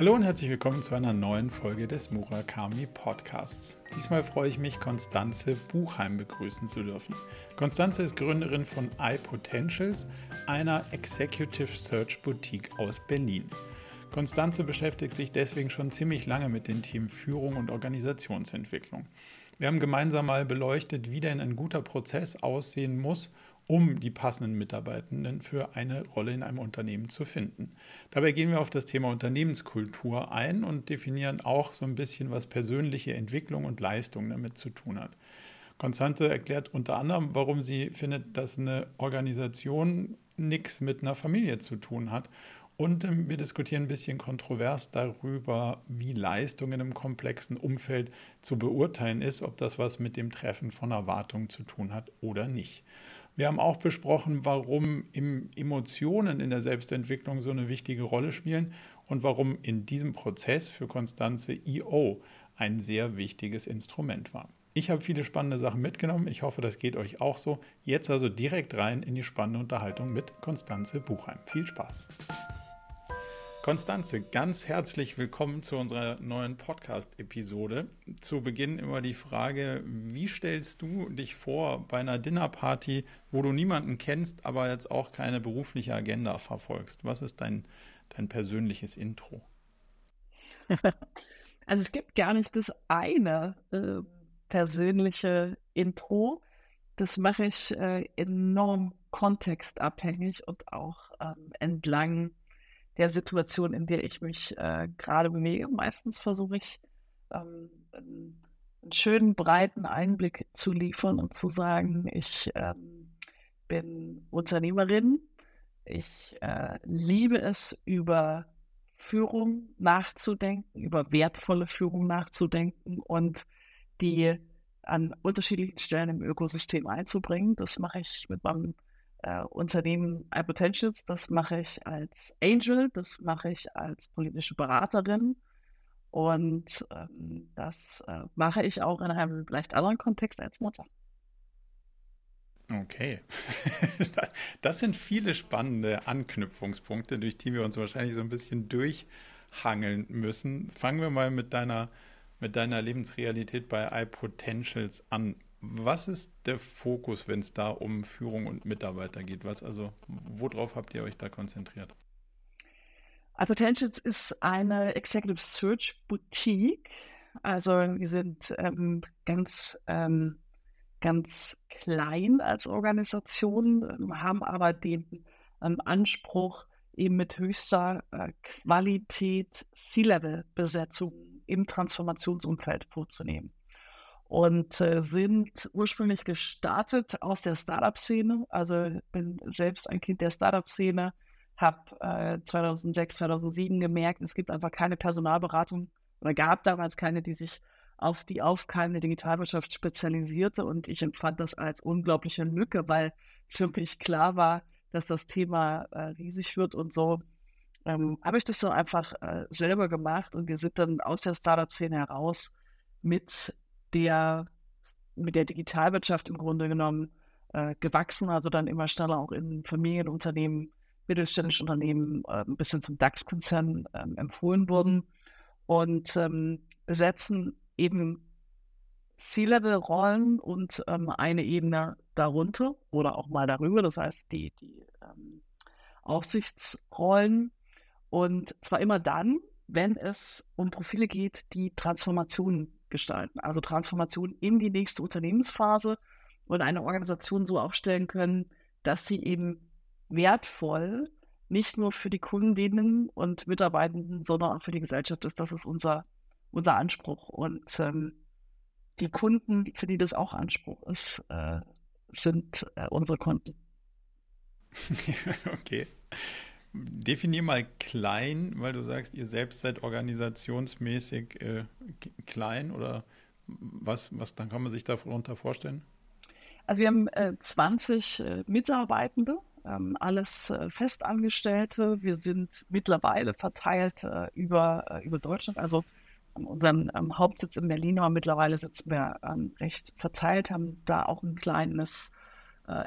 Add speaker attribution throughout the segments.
Speaker 1: Hallo und herzlich willkommen zu einer neuen Folge des Murakami Podcasts. Diesmal freue ich mich, Konstanze Buchheim begrüßen zu dürfen. Konstanze ist Gründerin von iPotentials, einer Executive Search Boutique aus Berlin. Konstanze beschäftigt sich deswegen schon ziemlich lange mit den Themen Führung und Organisationsentwicklung. Wir haben gemeinsam mal beleuchtet, wie denn ein guter Prozess aussehen muss, um die passenden Mitarbeitenden für eine Rolle in einem Unternehmen zu finden. Dabei gehen wir auf das Thema Unternehmenskultur ein und definieren auch so ein bisschen, was persönliche Entwicklung und Leistung damit zu tun hat. Konstante erklärt unter anderem, warum sie findet, dass eine Organisation nichts mit einer Familie zu tun hat und ähm, wir diskutieren ein bisschen kontrovers darüber, wie Leistung in einem komplexen Umfeld zu beurteilen ist, ob das was mit dem Treffen von Erwartungen zu tun hat oder nicht. Wir haben auch besprochen, warum Emotionen in der Selbstentwicklung so eine wichtige Rolle spielen und warum in diesem Prozess für Konstanze IO ein sehr wichtiges Instrument war. Ich habe viele spannende Sachen mitgenommen. Ich hoffe, das geht euch auch so. Jetzt also direkt rein in die spannende Unterhaltung mit Konstanze Buchheim. Viel Spaß! Konstanze, ganz herzlich willkommen zu unserer neuen Podcast-Episode. Zu Beginn immer die Frage, wie stellst du dich vor bei einer Dinnerparty, wo du niemanden kennst, aber jetzt auch keine berufliche Agenda verfolgst? Was ist dein, dein persönliches Intro?
Speaker 2: Also es gibt gar nicht das eine äh, persönliche Intro. Das mache ich äh, enorm kontextabhängig und auch ähm, entlang der Situation, in der ich mich äh, gerade bewege. Meistens versuche ich, ähm, einen, schönen, breiten Einblick zu liefern und zu sagen, ich ähm, bin Unternehmerin. Ich äh, liebe es, über Führung nachzudenken, über wertvolle Führung nachzudenken und die an unterschiedlichen Stellen im Ökosystem einzubringen. Das mache ich mit meinem äh, Unternehmen iPotentials. Das mache ich als Angel, das mache ich als politische Beraterin. Und ähm, das äh, mache ich auch in einem leicht anderen Kontext als Mutter.
Speaker 1: Okay. Das sind viele spannende Anknüpfungspunkte, durch die wir uns wahrscheinlich so ein bisschen durchhangeln müssen. Fangen wir mal mit deiner, mit deiner Lebensrealität bei iPotentials an. Was ist der Fokus, wenn es da um Führung und Mitarbeiter geht? Was also, worauf habt ihr euch da konzentriert?
Speaker 2: iPotentials ist eine Executive Search Boutique. Also wir sind ähm, ganz, ähm, ganz klein als Organisation, ähm, haben aber den ähm, Anspruch, eben mit höchster äh, Qualität C-Level-Besetzung im Transformationsumfeld vorzunehmen und äh, sind ursprünglich gestartet aus der Startup-Szene. Also bin selbst ein Kind der Startup-Szene, habe äh, 2006, 2007 gemerkt, es gibt einfach keine Personalberatung oder gab damals keine, die sich auf die aufkeimende Digitalwirtschaft spezialisierte und ich empfand das als unglaubliche Lücke, weil für mich klar war, dass das Thema äh, riesig wird und so ähm, habe ich das dann einfach äh, selber gemacht und wir sind dann aus der Startup-Szene heraus mit der mit der Digitalwirtschaft im Grunde genommen äh, gewachsen, also dann immer schneller auch in Familienunternehmen, mittelständische Unternehmen äh, ein bisschen zum DAX-Konzern äh, empfohlen wurden. Und ähm, besetzen eben C-Level-Rollen und ähm, eine Ebene darunter oder auch mal darüber, das heißt die, die ähm, Aufsichtsrollen. Und zwar immer dann, wenn es um Profile geht, die Transformationen gestalten. Also Transformation in die nächste Unternehmensphase und eine Organisation so aufstellen können, dass sie eben wertvoll nicht nur für die Kundinnen und Mitarbeitenden, sondern auch für die Gesellschaft ist. Das ist unser, unser Anspruch. Und ähm, die Kunden, für die das auch Anspruch ist, äh, sind äh, unsere Kunden.
Speaker 1: okay. Definier mal klein, weil du sagst, ihr selbst seid organisationsmäßig äh, klein oder was, was dann kann man sich darunter vorstellen?
Speaker 2: Also wir haben äh, 20 äh, Mitarbeitende, ähm, alles äh, Festangestellte. Wir sind mittlerweile verteilt äh, über, äh, über Deutschland, also an unserem ähm, Hauptsitz in Berlin, aber mittlerweile sitzen wir ähm, recht verteilt, haben da auch ein kleines äh,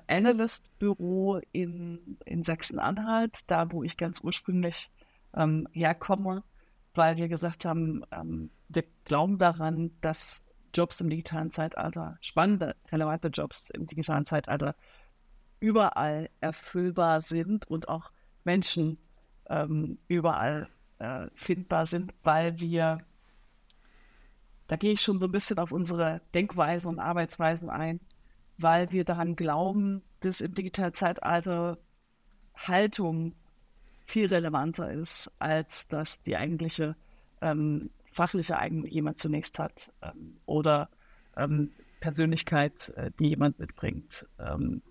Speaker 2: Analyst-Büro in, in Sachsen-Anhalt, da wo ich ganz ursprünglich ähm, herkomme. weil wir gesagt haben, ähm, wir glauben daran, dass Jobs im digitalen Zeitalter, spannende, relevante Jobs im digitalen Zeitalter überall erfüllbar sind und auch Menschen ähm, überall äh, findbar sind, weil wir, da gehe ich schon so ein bisschen auf unsere Denkweisen und Arbeitsweisen ein, weil wir daran glauben, dass im digitalen Zeitalter Haltung viel relevanter ist, als dass die eigentliche ähm, fachliche Eignung jemand zunächst hat ähm, oder ähm, Persönlichkeit, äh, die jemand mitbringt. Ähm,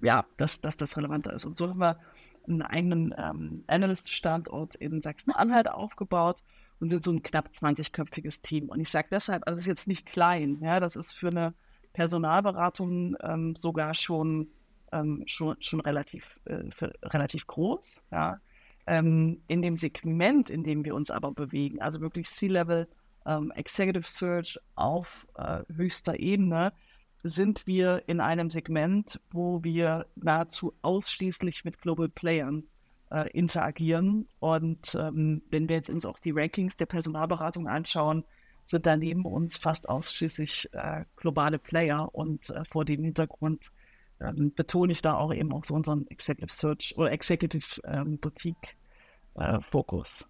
Speaker 2: ja, dass, dass das relevanter ist. Und so haben wir einen eigenen ähm, Analyst-Standort in Sachsen-Anhalt aufgebaut und sind so ein knapp 20-köpfiges Team. Und ich sage deshalb, also es ist jetzt nicht klein, ja, das ist für eine Personalberatung ähm, sogar schon, ähm, schon, schon relativ, äh, für, relativ groß, ja. Ähm, in dem Segment, in dem wir uns aber bewegen, also wirklich C-Level, ähm, Executive Search auf äh, höchster Ebene, sind wir in einem Segment, wo wir nahezu ausschließlich mit Global Playern äh, interagieren. Und ähm, wenn wir jetzt uns auch die Rankings der Personalberatung anschauen, sind da neben uns fast ausschließlich äh, globale Player. Und äh, vor dem Hintergrund ähm, betone ich da auch eben auch so unseren Executive Search oder Executive ähm, Boutique äh, Fokus.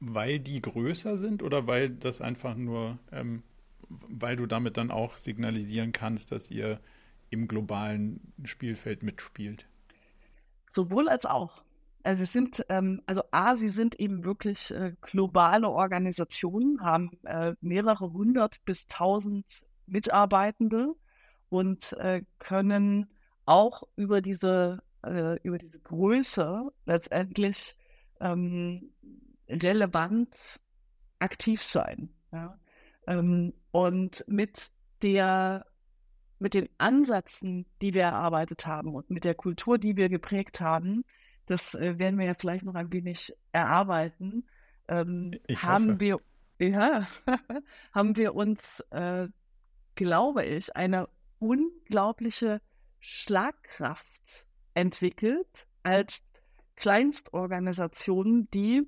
Speaker 1: Weil die größer sind oder weil das einfach nur ähm, weil du damit dann auch signalisieren kannst, dass ihr im globalen Spielfeld mitspielt.
Speaker 2: Sowohl als auch. Also es sind, ähm, also A, sie sind eben wirklich äh, globale Organisationen, haben äh, mehrere hundert bis tausend Mitarbeitende und äh, können auch über diese, äh, über diese Größe letztendlich ähm, relevant aktiv sein. Ja? Ähm, und mit der, mit den Ansätzen, die wir erarbeitet haben und mit der Kultur, die wir geprägt haben, das äh, werden wir ja vielleicht noch ein wenig erarbeiten, ähm, haben wir, ja, haben wir uns, äh, glaube ich, eine unglaubliche Schlagkraft entwickelt als Kleinstorganisationen, die,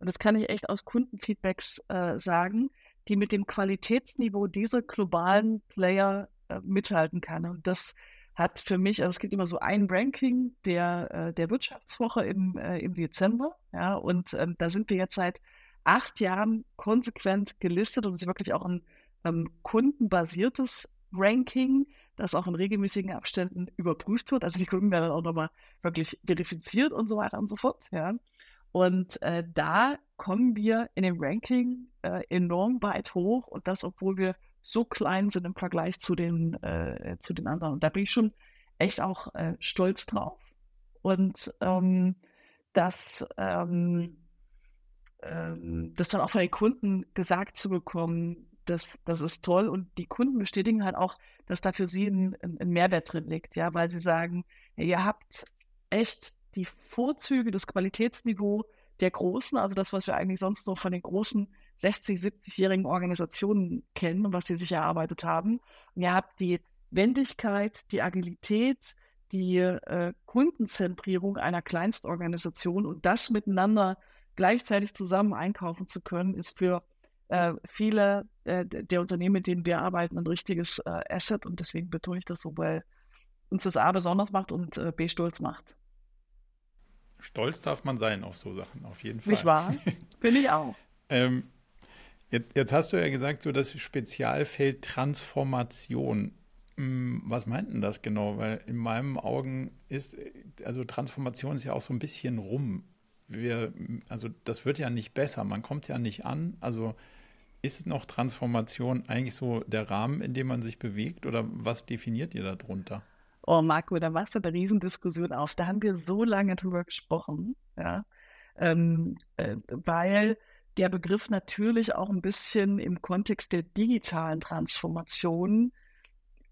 Speaker 2: und das kann ich echt aus Kundenfeedbacks äh, sagen, die mit dem Qualitätsniveau dieser globalen Player äh, mithalten kann. Und das hat für mich, also es gibt immer so ein Ranking der, äh, der Wirtschaftswoche im, äh, im Dezember. Ja, und ähm, da sind wir jetzt seit acht Jahren konsequent gelistet und es ist wirklich auch ein ähm, kundenbasiertes Ranking, das auch in regelmäßigen Abständen überprüft wird. Also die Kunden werden dann auch nochmal wirklich verifiziert und so weiter und so fort. Ja. Und äh, da kommen wir in dem Ranking äh, enorm weit hoch und das, obwohl wir so klein sind im Vergleich zu den, äh, zu den anderen. Und da bin ich schon echt auch äh, stolz drauf. Und ähm, das, ähm, ähm, das dann auch von den Kunden gesagt zu bekommen, das, das ist toll. Und die Kunden bestätigen halt auch, dass da für sie ein, ein Mehrwert drin liegt, ja, weil sie sagen, ihr habt echt die Vorzüge, das Qualitätsniveau der Großen, also das, was wir eigentlich sonst nur von den großen 60-, 70-jährigen Organisationen kennen und was sie sich erarbeitet haben. Und ihr habt die Wendigkeit, die Agilität, die äh, Kundenzentrierung einer Kleinstorganisation und das miteinander gleichzeitig zusammen einkaufen zu können, ist für äh, viele äh, der Unternehmen, mit denen wir arbeiten, ein richtiges äh, Asset. Und deswegen betone ich das so, weil uns das A besonders macht und äh, B stolz macht.
Speaker 1: Stolz darf man sein auf so Sachen, auf jeden Fall.
Speaker 2: Nicht wahr? Bin ich auch.
Speaker 1: ähm, jetzt, jetzt, hast du ja gesagt, so das Spezialfeld Transformation. Hm, was meint denn das genau? Weil in meinen Augen ist, also Transformation ist ja auch so ein bisschen rum. Wir, also das wird ja nicht besser, man kommt ja nicht an. Also ist noch Transformation eigentlich so der Rahmen, in dem man sich bewegt oder was definiert ihr darunter?
Speaker 2: Oh, Marco, da machst du eine Riesendiskussion auf. Da haben wir so lange drüber gesprochen, ja. Ähm, äh, weil der Begriff natürlich auch ein bisschen im Kontext der digitalen Transformation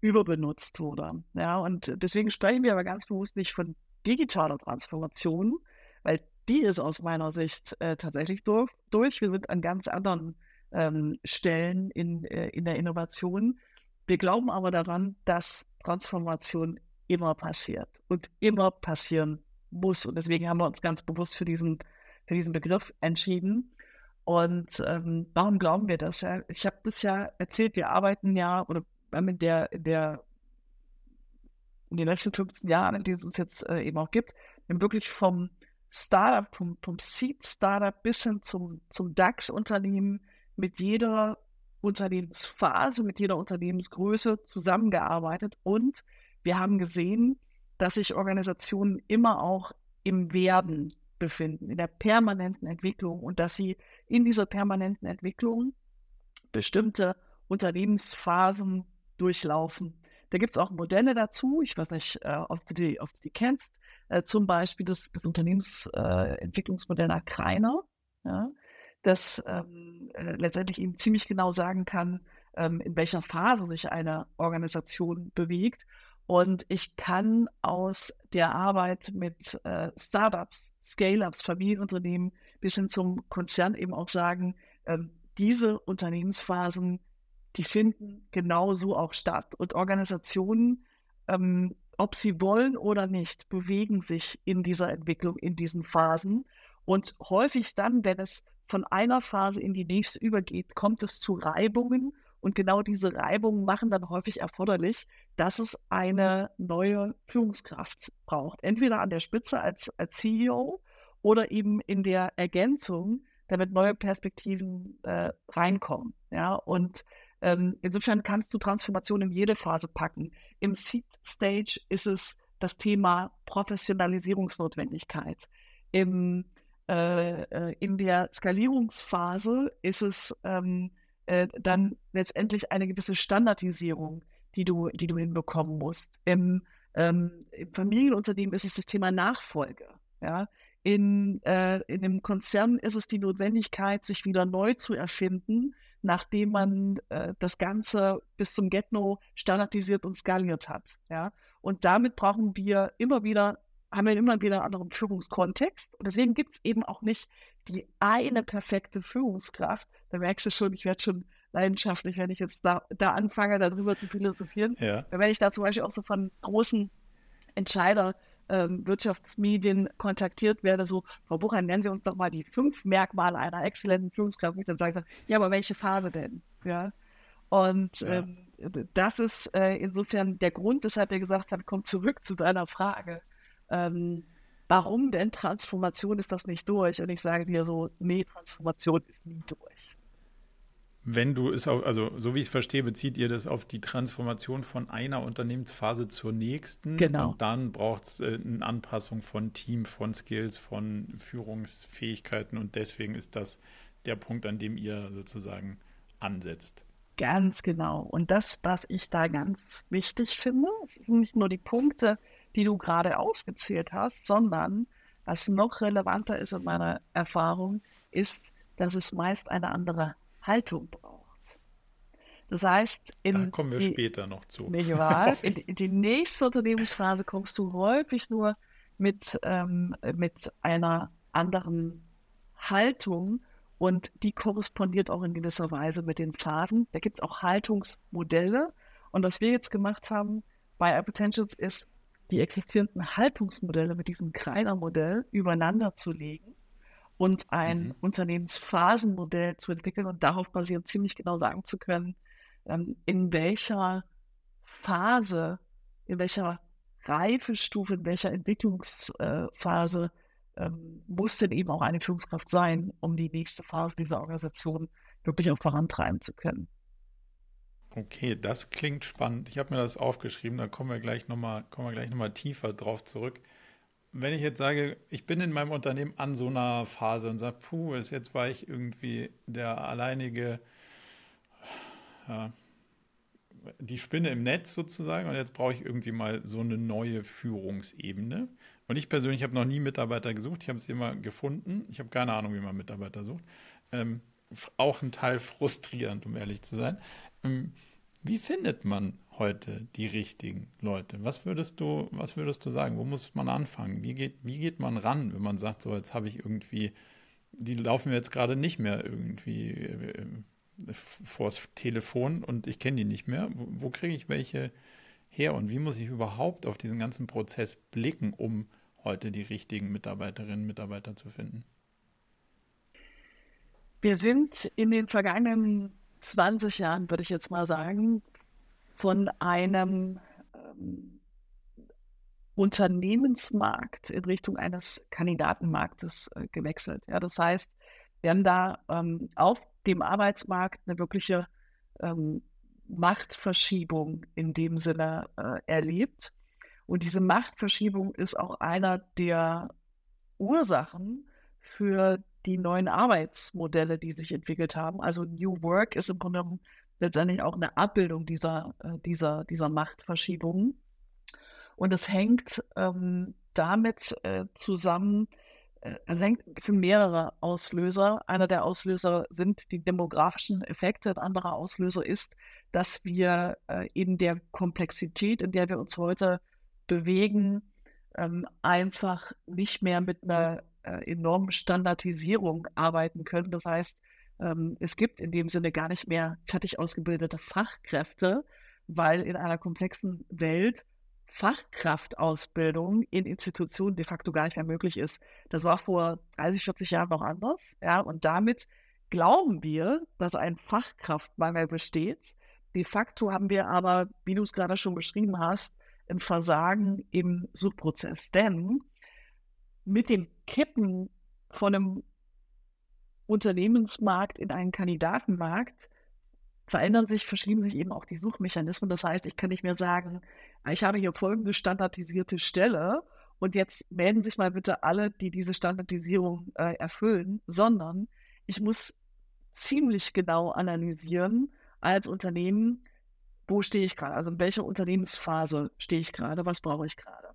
Speaker 2: überbenutzt wurde. Ja, und deswegen sprechen wir aber ganz bewusst nicht von digitaler Transformation, weil die ist aus meiner Sicht äh, tatsächlich durch, durch. Wir sind an ganz anderen ähm, Stellen in, äh, in der Innovation. Wir glauben aber daran, dass Transformation immer passiert und immer passieren muss. Und deswegen haben wir uns ganz bewusst für diesen, für diesen Begriff entschieden. Und ähm, warum glauben wir das? Ich habe das ja erzählt, wir arbeiten ja oder haben in der, der in den letzten 15 Jahren, in denen es uns jetzt äh, eben auch gibt, wirklich vom Startup, vom, vom Seed-Startup bis hin zum, zum DAX-Unternehmen mit jeder Unternehmensphase, mit jeder Unternehmensgröße zusammengearbeitet und wir haben gesehen, dass sich Organisationen immer auch im Werden befinden, in der permanenten Entwicklung und dass sie in dieser permanenten Entwicklung bestimmte Unternehmensphasen durchlaufen. Da gibt es auch Modelle dazu. Ich weiß nicht, äh, ob, du die, ob du die kennst. Äh, zum Beispiel das, das Unternehmensentwicklungsmodell äh, nach Kreiner, ja, das ähm, äh, letztendlich eben ziemlich genau sagen kann, ähm, in welcher Phase sich eine Organisation bewegt. Und ich kann aus der Arbeit mit äh, Startups, Scale-ups, Familienunternehmen bis hin zum Konzern eben auch sagen, ähm, diese Unternehmensphasen, die finden genauso auch statt. Und Organisationen, ähm, ob sie wollen oder nicht, bewegen sich in dieser Entwicklung, in diesen Phasen. Und häufig dann, wenn es von einer Phase in die nächste übergeht, kommt es zu Reibungen und genau diese Reibungen machen dann häufig erforderlich, dass es eine neue Führungskraft braucht. Entweder an der Spitze als, als CEO oder eben in der Ergänzung, damit neue Perspektiven äh, reinkommen. Ja, und ähm, insofern kannst du Transformation in jede Phase packen. Im Seed Stage ist es das Thema Professionalisierungsnotwendigkeit. Im, äh, äh in der Skalierungsphase ist es ähm, äh, dann letztendlich eine gewisse Standardisierung, die du, die du hinbekommen musst. Im, ähm, Im Familienunternehmen ist es das Thema Nachfolge. Ja? In, äh, in dem Konzern ist es die Notwendigkeit, sich wieder neu zu erfinden, nachdem man äh, das Ganze bis zum Get-No standardisiert und skaliert hat. Ja? Und damit brauchen wir immer wieder, haben wir immer wieder einen anderen Führungskontext. Und deswegen gibt es eben auch nicht die eine perfekte Führungskraft, da merkst du schon, ich werde schon leidenschaftlich, wenn ich jetzt da, da anfange, darüber zu philosophieren. Ja. Wenn ich da zum Beispiel auch so von großen Entscheider ähm, Wirtschaftsmedien kontaktiert werde, so, Frau Bucher, nennen Sie uns doch mal die fünf Merkmale einer exzellenten Führungskraft. Und dann sage ich, ja, aber welche Phase denn? Ja. Und ja. Ähm, das ist äh, insofern der Grund, weshalb wir gesagt haben, komm zurück zu deiner Frage. Ähm, warum denn Transformation ist das nicht durch? Und ich sage dir so, nee, Transformation ist nie durch.
Speaker 1: Wenn du es auch, also so wie ich es verstehe, bezieht ihr das auf die Transformation von einer Unternehmensphase zur nächsten.
Speaker 2: Genau.
Speaker 1: Und dann braucht es äh, eine Anpassung von Team, von Skills, von Führungsfähigkeiten. Und deswegen ist das der Punkt, an dem ihr sozusagen ansetzt.
Speaker 2: Ganz genau. Und das, was ich da ganz wichtig finde, sind nicht nur die Punkte, die du gerade aufgezählt hast, sondern was noch relevanter ist in meiner Erfahrung, ist, dass es meist eine andere Haltung braucht. Das heißt, in
Speaker 1: da kommen wir die, später noch zu.
Speaker 2: Nicht wahr? In, in, die nächste Unternehmensphase kommst du häufig nur mit, ähm, mit einer anderen Haltung und die korrespondiert auch in gewisser Weise mit den Phasen. Da gibt es auch Haltungsmodelle. Und was wir jetzt gemacht haben bei iPotentials ist, die existierenden Haltungsmodelle mit diesem Kreiner-Modell übereinander zu legen und ein mhm. Unternehmensphasenmodell zu entwickeln und darauf basierend ziemlich genau sagen zu können, ähm, in welcher Phase, in welcher Reifestufe, in welcher Entwicklungsphase ähm, muss denn eben auch eine Führungskraft sein, um die nächste Phase dieser Organisation wirklich auch vorantreiben zu können.
Speaker 1: Okay, das klingt spannend. Ich habe mir das aufgeschrieben, da kommen wir gleich nochmal noch, tiefer drauf zurück. Wenn ich jetzt sage, ich bin in meinem Unternehmen an so einer Phase und sage, puh, jetzt war ich irgendwie der alleinige, ja, die Spinne im Netz sozusagen und jetzt brauche ich irgendwie mal so eine neue Führungsebene. Und ich persönlich habe noch nie Mitarbeiter gesucht, ich habe es immer gefunden. Ich habe keine Ahnung, wie man Mitarbeiter sucht. Ähm, auch ein Teil frustrierend, um ehrlich zu sein. Ähm, wie findet man heute die richtigen Leute? Was würdest du, was würdest du sagen? Wo muss man anfangen? Wie geht, wie geht man ran, wenn man sagt, so jetzt habe ich irgendwie, die laufen mir jetzt gerade nicht mehr irgendwie äh, vors Telefon und ich kenne die nicht mehr. Wo, wo kriege ich welche her und wie muss ich überhaupt auf diesen ganzen Prozess blicken, um heute die richtigen Mitarbeiterinnen und Mitarbeiter zu finden?
Speaker 2: Wir sind in den vergangenen 20 Jahren, würde ich jetzt mal sagen, von einem ähm, Unternehmensmarkt in Richtung eines Kandidatenmarktes äh, gewechselt. Ja, das heißt, wir haben da ähm, auf dem Arbeitsmarkt eine wirkliche ähm, Machtverschiebung in dem Sinne äh, erlebt. Und diese Machtverschiebung ist auch einer der Ursachen für die neuen Arbeitsmodelle, die sich entwickelt haben. Also New Work ist im Grunde letztendlich auch eine Abbildung dieser, äh, dieser, dieser Machtverschiebung. Und es hängt ähm, damit äh, zusammen, äh, es sind mehrere Auslöser. Einer der Auslöser sind die demografischen Effekte. Ein anderer Auslöser ist, dass wir äh, in der Komplexität, in der wir uns heute bewegen, ähm, einfach nicht mehr mit einer enormen Standardisierung arbeiten können. Das heißt, ähm, es gibt in dem Sinne gar nicht mehr fertig ausgebildete Fachkräfte, weil in einer komplexen Welt Fachkraftausbildung in Institutionen de facto gar nicht mehr möglich ist. Das war vor 30, 40 Jahren noch anders. Ja, und damit glauben wir, dass ein Fachkraftmangel besteht. De facto haben wir aber, wie du es gerade schon beschrieben hast, ein Versagen im Suchprozess. Denn mit dem Kippen von einem Unternehmensmarkt in einen Kandidatenmarkt verändern sich, verschieben sich eben auch die Suchmechanismen. Das heißt, ich kann nicht mehr sagen, ich habe hier folgende standardisierte Stelle und jetzt melden sich mal bitte alle, die diese Standardisierung äh, erfüllen, sondern ich muss ziemlich genau analysieren als Unternehmen, wo stehe ich gerade, also in welcher Unternehmensphase stehe ich gerade, was brauche ich gerade.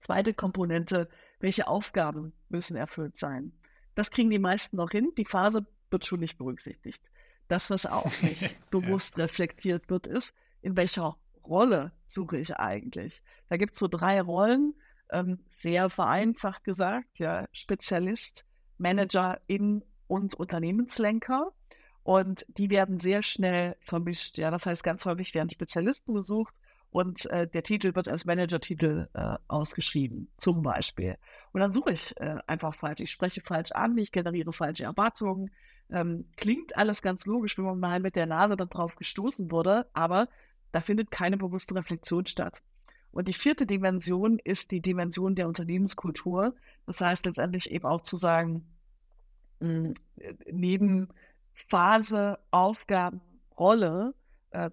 Speaker 2: Zweite Komponente, welche Aufgaben müssen erfüllt sein. Das kriegen die meisten noch hin, die Phase wird schon nicht berücksichtigt. Das, was auch nicht bewusst reflektiert wird, ist, in welcher Rolle suche ich eigentlich. Da gibt es so drei Rollen, ähm, sehr vereinfacht gesagt, ja, Spezialist, Manager in und Unternehmenslenker. Und die werden sehr schnell vermischt. Ja, das heißt, ganz häufig werden Spezialisten gesucht und äh, der Titel wird als Manager-Titel äh, ausgeschrieben, zum Beispiel. Und dann suche ich äh, einfach falsch. Ich spreche falsch an, ich generiere falsche Erwartungen. Ähm, klingt alles ganz logisch, wenn man mal mit der Nase darauf gestoßen wurde, aber da findet keine bewusste Reflexion statt. Und die vierte Dimension ist die Dimension der Unternehmenskultur. Das heißt letztendlich eben auch zu sagen, hm, neben Phase, Aufgaben, Rolle, äh,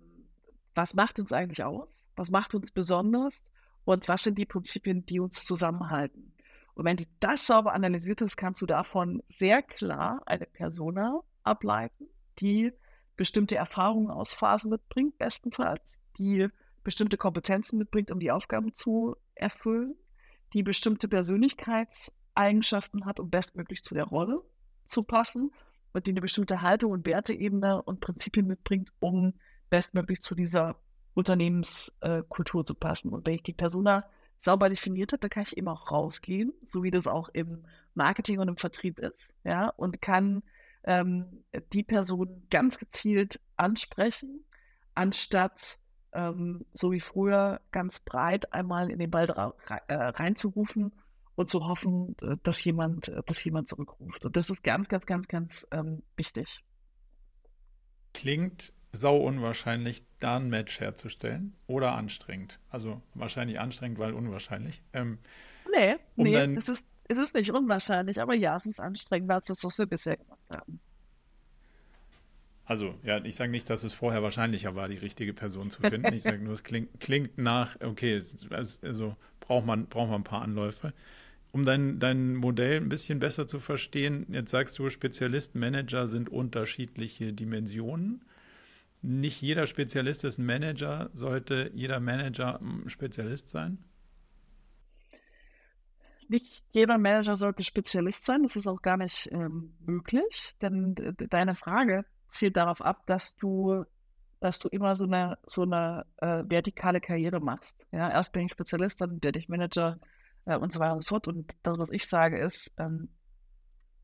Speaker 2: was macht uns eigentlich aus? Was macht uns besonders? Und was sind die Prinzipien, die uns zusammenhalten? Und wenn du das sauber analysiert hast, kannst du davon sehr klar eine Persona ableiten, die bestimmte Erfahrungen aus Phasen mitbringt, bestenfalls, die bestimmte Kompetenzen mitbringt, um die Aufgaben zu erfüllen, die bestimmte Persönlichkeitseigenschaften hat, um bestmöglich zu der Rolle zu passen und die eine bestimmte Haltung und Werteebene und Prinzipien mitbringt, um bestmöglich zu dieser Unternehmenskultur zu passen. Und wenn ich die Persona sauber definiert habe, dann kann ich eben auch rausgehen, so wie das auch im Marketing und im Vertrieb ist, ja, und kann ähm, die Person ganz gezielt ansprechen, anstatt ähm, so wie früher ganz breit einmal in den Ball äh, reinzurufen und zu hoffen, äh, dass jemand, äh, dass jemand zurückruft. Und das ist ganz, ganz, ganz, ganz ähm, wichtig.
Speaker 1: Klingt sau unwahrscheinlich, da ein Match herzustellen oder anstrengend. Also wahrscheinlich anstrengend, weil unwahrscheinlich. Ähm,
Speaker 2: nee, um nee, dann, es, ist, es ist nicht unwahrscheinlich, aber ja, es ist anstrengend, weil es das so sehr bisher gemacht haben.
Speaker 1: Also, ja, ich sage nicht, dass es vorher wahrscheinlicher war, die richtige Person zu finden. Ich sage nur, es klingt, klingt nach, okay, es, also braucht man, braucht man ein paar Anläufe. Um dein, dein Modell ein bisschen besser zu verstehen, jetzt sagst du, Spezialist, Manager sind unterschiedliche Dimensionen nicht jeder Spezialist ist ein Manager. Sollte jeder Manager ein Spezialist sein?
Speaker 2: Nicht jeder Manager sollte Spezialist sein. Das ist auch gar nicht ähm, möglich, denn deine Frage zielt darauf ab, dass du, dass du immer so eine, so eine äh, vertikale Karriere machst. Ja, erst bin ich Spezialist, dann werde ich Manager äh, und so weiter und so fort. Und das, was ich sage, ist, ähm,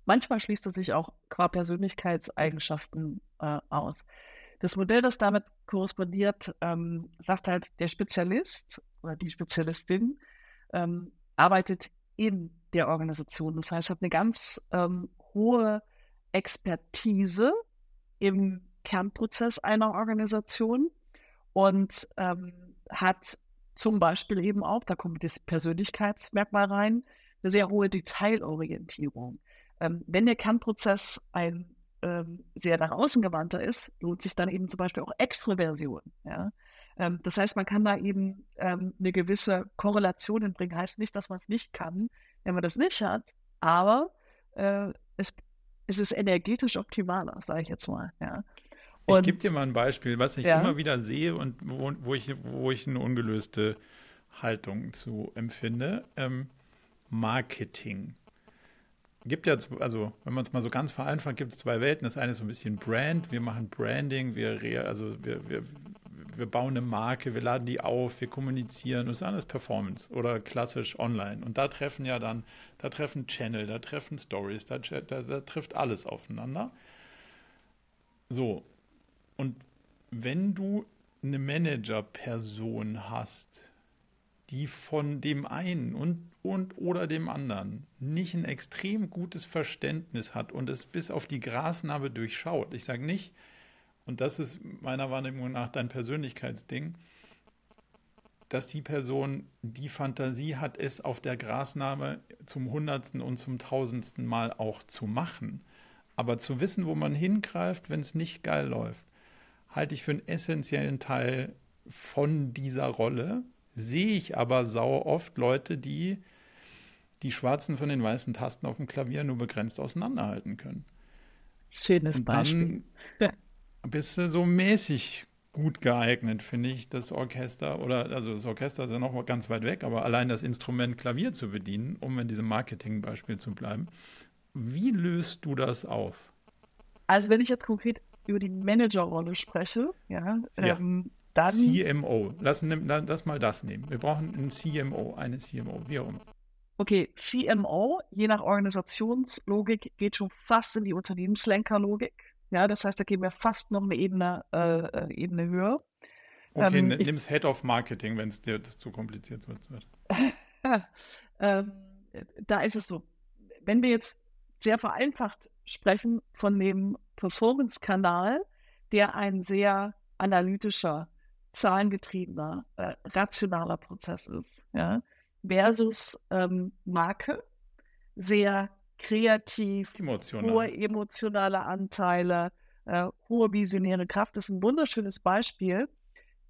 Speaker 2: manchmal schließt es sich auch qua Persönlichkeitseigenschaften äh, aus. Das Modell, das damit korrespondiert, ähm, sagt halt, der Spezialist oder die Spezialistin ähm, arbeitet in der Organisation. Das heißt, hat eine ganz ähm, hohe Expertise im Kernprozess einer Organisation und ähm, hat zum Beispiel eben auch, da kommt das Persönlichkeitsmerkmal rein, eine sehr hohe Detailorientierung. Ähm, wenn der Kernprozess ein ähm, sehr nach außen gewandter ist, lohnt sich dann eben zum Beispiel auch Extroversion. Ja? Ähm, das heißt, man kann da eben ähm, eine gewisse Korrelation bringen. Heißt nicht, dass man es nicht kann, wenn man das nicht hat, aber äh, es, es ist energetisch optimaler, sage ich jetzt mal. Ja?
Speaker 1: Und, ich gebe dir mal ein Beispiel, was ich ja. immer wieder sehe und wo, wo, ich, wo ich eine ungelöste Haltung zu empfinde. Ähm, Marketing. Gibt ja, also wenn man es mal so ganz vereinfacht, gibt es zwei Welten. Das eine ist so ein bisschen Brand. Wir machen Branding, wir, also wir, wir, wir bauen eine Marke, wir laden die auf, wir kommunizieren. Das ist alles Performance oder klassisch online. Und da treffen ja dann, da treffen Channel, da treffen Stories, da, da, da trifft alles aufeinander. So, und wenn du eine Manager-Person hast, die von dem einen und, und oder dem anderen nicht ein extrem gutes Verständnis hat und es bis auf die Grasnarbe durchschaut. Ich sage nicht, und das ist meiner Wahrnehmung nach dein Persönlichkeitsding, dass die Person die Fantasie hat, es auf der Grasnarbe zum hundertsten und zum tausendsten Mal auch zu machen. Aber zu wissen, wo man hingreift, wenn es nicht geil läuft halte ich für einen essentiellen Teil von dieser Rolle. Sehe ich aber sau oft Leute, die die schwarzen von den weißen Tasten auf dem Klavier nur begrenzt auseinanderhalten können.
Speaker 2: Schönes Und Beispiel.
Speaker 1: Dann bist du so mäßig gut geeignet, finde ich, das Orchester oder also das Orchester ist ja noch ganz weit weg, aber allein das Instrument Klavier zu bedienen, um in diesem Marketingbeispiel zu bleiben. Wie löst du das auf?
Speaker 2: Also wenn ich jetzt konkret über die Managerrolle spreche, ja, ja. Ähm, dann.
Speaker 1: CMO. Lass, lass mal das nehmen. Wir brauchen einen CMO, eine CMO, wie auch immer.
Speaker 2: Okay, CMO, je nach Organisationslogik, geht schon fast in die Unternehmenslenkerlogik. Ja, das heißt, da gehen wir fast noch eine Ebene, äh, äh Ebene höher.
Speaker 1: Okay, ähm, nimm es Head of Marketing, wenn es dir zu kompliziert wird.
Speaker 2: ähm, da ist es so. Wenn wir jetzt sehr vereinfacht sprechen von dem Performance-Kanal, der ein sehr analytischer, zahlengetriebener, äh, rationaler Prozess ist, ja, versus ähm, Marke, sehr kreativ, Emotional. hohe emotionale Anteile, äh, hohe visionäre Kraft. Das ist ein wunderschönes Beispiel,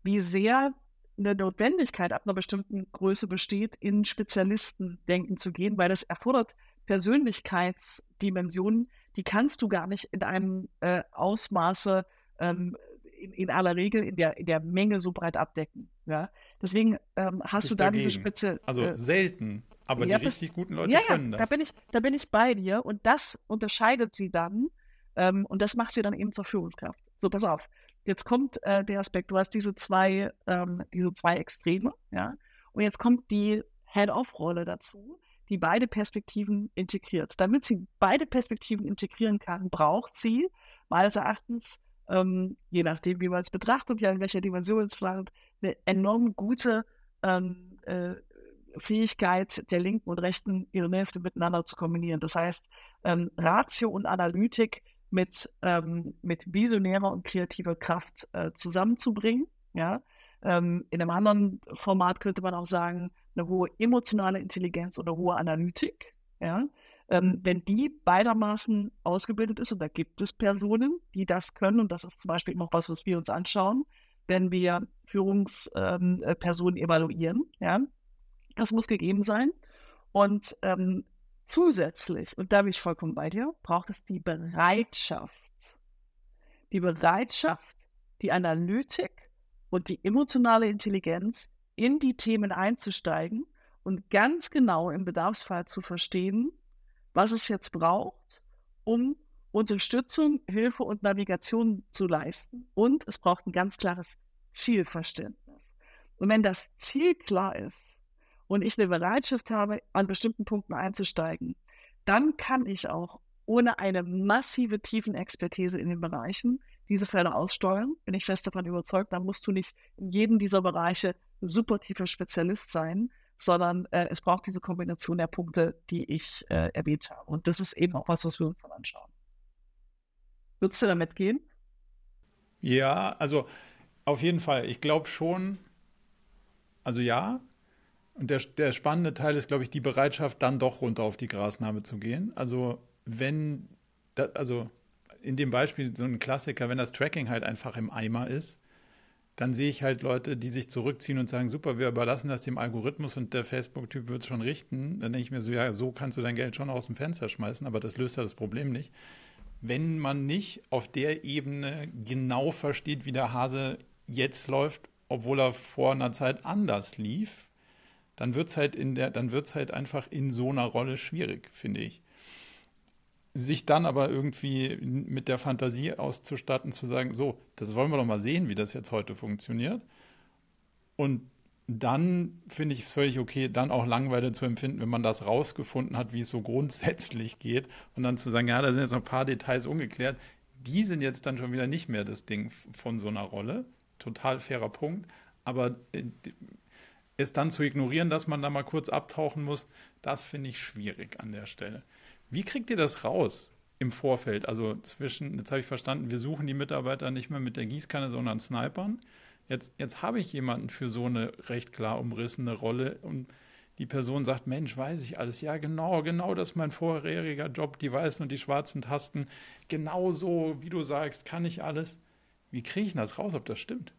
Speaker 2: wie sehr eine Notwendigkeit ab einer bestimmten Größe besteht, in Spezialistendenken zu gehen, weil das erfordert Persönlichkeitsdimensionen, die kannst du gar nicht in einem äh, Ausmaße ähm, in, in, aller Regel in der, in der Menge so breit abdecken. Ja? Deswegen ähm, hast du da dagegen. diese Spitze.
Speaker 1: Also äh, selten, aber ja, die richtig das, guten Leute
Speaker 2: ja,
Speaker 1: können das.
Speaker 2: Da bin, ich, da bin ich bei dir und das unterscheidet sie dann ähm, und das macht sie dann eben zur Führungskraft. So, pass auf. Jetzt kommt äh, der Aspekt, du hast diese zwei, ähm, diese zwei Extreme, ja, und jetzt kommt die Head-Off-Rolle dazu die beide Perspektiven integriert. Damit sie beide Perspektiven integrieren kann, braucht sie meines Erachtens, ähm, je nachdem, wie man es betrachtet, ja in welcher Dimension es landet, eine enorm gute ähm, äh, Fähigkeit der linken und rechten Hirnhälfte miteinander zu kombinieren. Das heißt, ähm, Ratio und Analytik mit, ähm, mit visionärer und kreativer Kraft äh, zusammenzubringen. Ja? Ähm, in einem anderen Format könnte man auch sagen, eine hohe emotionale Intelligenz oder hohe Analytik. Ja? Ähm, wenn die beidermaßen ausgebildet ist, und da gibt es Personen, die das können, und das ist zum Beispiel immer was, was wir uns anschauen, wenn wir Führungspersonen ähm, evaluieren. Ja? Das muss gegeben sein. Und ähm, zusätzlich, und da bin ich vollkommen bei dir, braucht es die Bereitschaft. Die Bereitschaft, die Analytik und die emotionale Intelligenz in die Themen einzusteigen und ganz genau im Bedarfsfall zu verstehen, was es jetzt braucht, um Unterstützung, Hilfe und Navigation zu leisten. Und es braucht ein ganz klares Zielverständnis. Und wenn das Ziel klar ist und ich eine Bereitschaft habe, an bestimmten Punkten einzusteigen, dann kann ich auch ohne eine massive Tiefenexpertise in den Bereichen diese Fälle aussteuern. Bin ich fest davon überzeugt, dann musst du nicht in jedem dieser Bereiche super tiefer Spezialist sein, sondern äh, es braucht diese Kombination der Punkte, die ich äh, erwähnt habe. Und das ist eben auch was, was wir uns dann anschauen. Würdest du damit gehen?
Speaker 1: Ja, also auf jeden Fall. Ich glaube schon, also ja. Und der, der spannende Teil ist, glaube ich, die Bereitschaft, dann doch runter auf die Grasnarbe zu gehen. Also wenn, da, also in dem Beispiel so ein Klassiker, wenn das Tracking halt einfach im Eimer ist, dann sehe ich halt Leute, die sich zurückziehen und sagen, super, wir überlassen das dem Algorithmus und der Facebook-Typ wird es schon richten. Dann denke ich mir so, ja, so kannst du dein Geld schon aus dem Fenster schmeißen, aber das löst ja das Problem nicht. Wenn man nicht auf der Ebene genau versteht, wie der Hase jetzt läuft, obwohl er vor einer Zeit anders lief, dann wird es halt halt einfach in so einer Rolle schwierig, finde ich sich dann aber irgendwie mit der Fantasie auszustatten, zu sagen, so, das wollen wir doch mal sehen, wie das jetzt heute funktioniert. Und dann finde ich es völlig okay, dann auch Langweile zu empfinden, wenn man das rausgefunden hat, wie es so grundsätzlich geht. Und dann zu sagen, ja, da sind jetzt noch ein paar Details ungeklärt. Die sind jetzt dann schon wieder nicht mehr das Ding von so einer Rolle. Total fairer Punkt. Aber äh, es dann zu ignorieren, dass man da mal kurz abtauchen muss, das finde ich schwierig an der Stelle. Wie kriegt ihr das raus im Vorfeld? Also zwischen, jetzt habe ich verstanden, wir suchen die Mitarbeiter nicht mehr mit der Gießkanne, sondern Snipern. Jetzt, jetzt habe ich jemanden für so eine recht klar umrissene Rolle und die Person sagt, Mensch, weiß ich alles. Ja, genau, genau, das ist mein vorheriger Job, die weißen und die schwarzen Tasten. Genau so, wie du sagst, kann ich alles. Wie kriege ich das raus, ob das stimmt?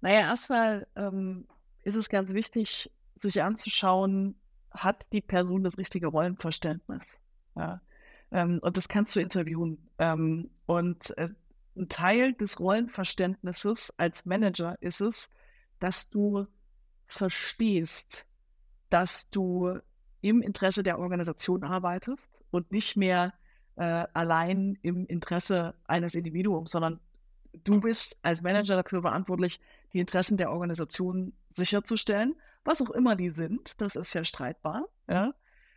Speaker 2: Naja, erstmal ähm, ist es ganz wichtig, sich anzuschauen, hat die Person das richtige Rollenverständnis. Ja. Ähm, und das kannst du interviewen. Ähm, und äh, ein Teil des Rollenverständnisses als Manager ist es, dass du verstehst, dass du im Interesse der Organisation arbeitest und nicht mehr äh, allein im Interesse eines Individuums, sondern du bist als Manager dafür verantwortlich, die Interessen der Organisation sicherzustellen was auch immer die sind, das ist ja streitbar. Ja?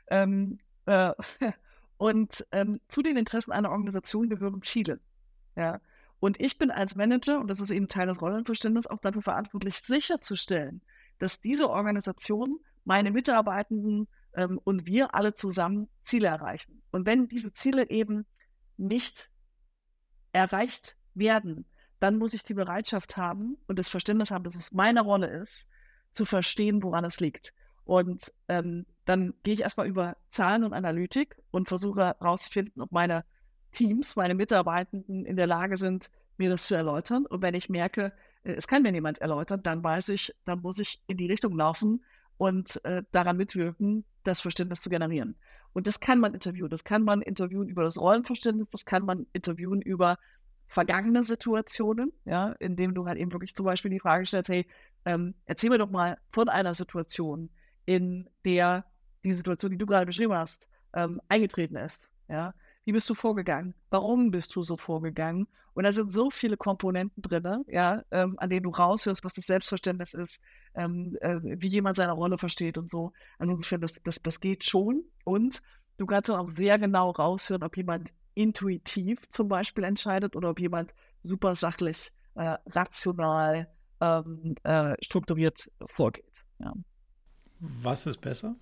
Speaker 2: Ähm, äh, und ähm, zu den Interessen einer Organisation gehören Ziele. Ja? Und ich bin als Manager, und das ist eben Teil des Rollenverständnisses, auch dafür verantwortlich, sicherzustellen, dass diese Organisation, meine Mitarbeitenden ähm, und wir alle zusammen Ziele erreichen. Und wenn diese Ziele eben nicht erreicht werden, dann muss ich die Bereitschaft haben und das Verständnis haben, dass es meine Rolle ist, zu verstehen, woran es liegt. Und ähm, dann gehe ich erstmal über Zahlen und Analytik und versuche herauszufinden, ob meine Teams, meine Mitarbeitenden in der Lage sind, mir das zu erläutern. Und wenn ich merke, äh, es kann mir niemand erläutern, dann weiß ich, dann muss ich in die Richtung laufen und äh, daran mitwirken, das Verständnis zu generieren. Und das kann man interviewen. Das kann man interviewen über das Rollenverständnis, das kann man interviewen über vergangene Situationen, ja, indem du halt eben wirklich zum Beispiel die Frage stellst, hey, ähm, erzähl mir doch mal von einer Situation, in der die Situation, die du gerade beschrieben hast, ähm, eingetreten ist. Ja? Wie bist du vorgegangen? Warum bist du so vorgegangen? Und da sind so viele Komponenten drin, ja, ähm, an denen du raushörst, was das Selbstverständnis ist, ähm, äh, wie jemand seine Rolle versteht und so. Also insofern, das, das, das geht schon. Und du kannst auch sehr genau raushören, ob jemand intuitiv zum Beispiel entscheidet oder ob jemand super sachlich, äh, rational, ähm, äh, strukturiert vorgeht. Ja.
Speaker 1: Was ist besser?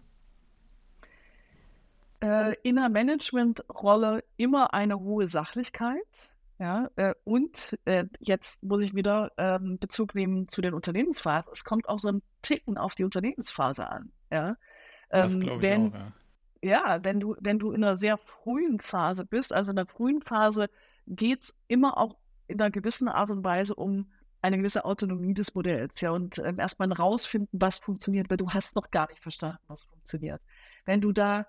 Speaker 2: Äh, in der Managementrolle immer eine hohe Sachlichkeit. Ja, äh, und äh, jetzt muss ich wieder ähm, Bezug nehmen zu den Unternehmensphasen. Es kommt auch so ein Ticken auf die Unternehmensphase an. Ja,
Speaker 1: ähm, das wenn, ich auch, ja.
Speaker 2: Ja, wenn du, wenn du in einer sehr frühen Phase bist, also in der frühen Phase geht es immer auch in einer gewissen Art und Weise um eine gewisse Autonomie des Modells, ja, und ähm, erstmal rausfinden, was funktioniert, weil du hast noch gar nicht verstanden, was funktioniert. Wenn du da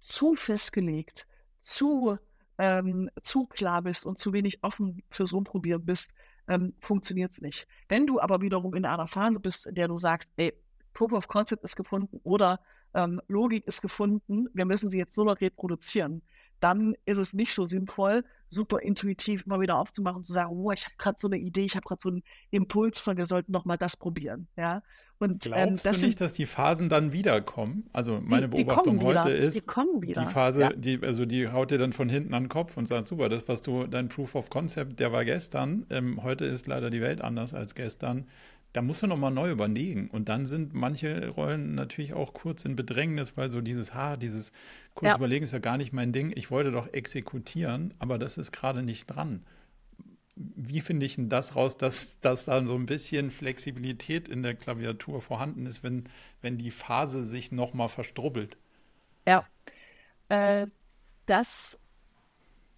Speaker 2: zu festgelegt, zu, ähm, zu klar bist und zu wenig offen fürs Rumprobieren bist, ähm, funktioniert es nicht. Wenn du aber wiederum in einer Phase bist, in der du sagst, ey, Proof of Concept ist gefunden oder ähm, Logik ist gefunden, wir müssen sie jetzt so noch reproduzieren, dann ist es nicht so sinnvoll, super intuitiv immer wieder aufzumachen und zu sagen, oh, ich habe gerade so eine Idee, ich habe gerade so einen Impuls von, wir sollten noch mal das probieren. Ja?
Speaker 1: Und, ähm, Glaubst ähm, du nicht, dass die Phasen dann wiederkommen? Also meine die, Beobachtung die heute ist,
Speaker 2: die,
Speaker 1: die Phase, ja. die, also die haut dir dann von hinten an den Kopf und sagt, super, das, was du, dein Proof of Concept, der war gestern, ähm, heute ist leider die Welt anders als gestern da muss man nochmal neu überlegen. Und dann sind manche Rollen natürlich auch kurz in Bedrängnis, weil so dieses, ha, dieses kurz ja. überlegen ist ja gar nicht mein Ding. Ich wollte doch exekutieren, aber das ist gerade nicht dran. Wie finde ich denn das raus, dass, dass da so ein bisschen Flexibilität in der Klaviatur vorhanden ist, wenn, wenn die Phase sich nochmal verstrubbelt?
Speaker 2: Ja, äh, das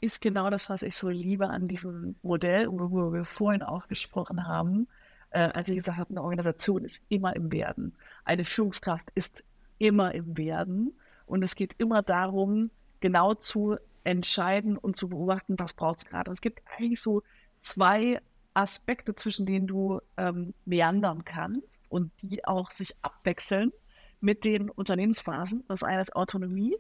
Speaker 2: ist genau das, was ich so liebe an diesem Modell, worüber wir vorhin auch gesprochen haben äh, als ich gesagt habe, eine Organisation ist immer im Werden. Eine Führungskraft ist immer im Werden. Und es geht immer darum, genau zu entscheiden und zu beobachten, was braucht es gerade. Es gibt eigentlich so zwei Aspekte, zwischen denen du ähm, meandern kannst und die auch sich abwechseln mit den Unternehmensphasen. Das eine ist Autonomie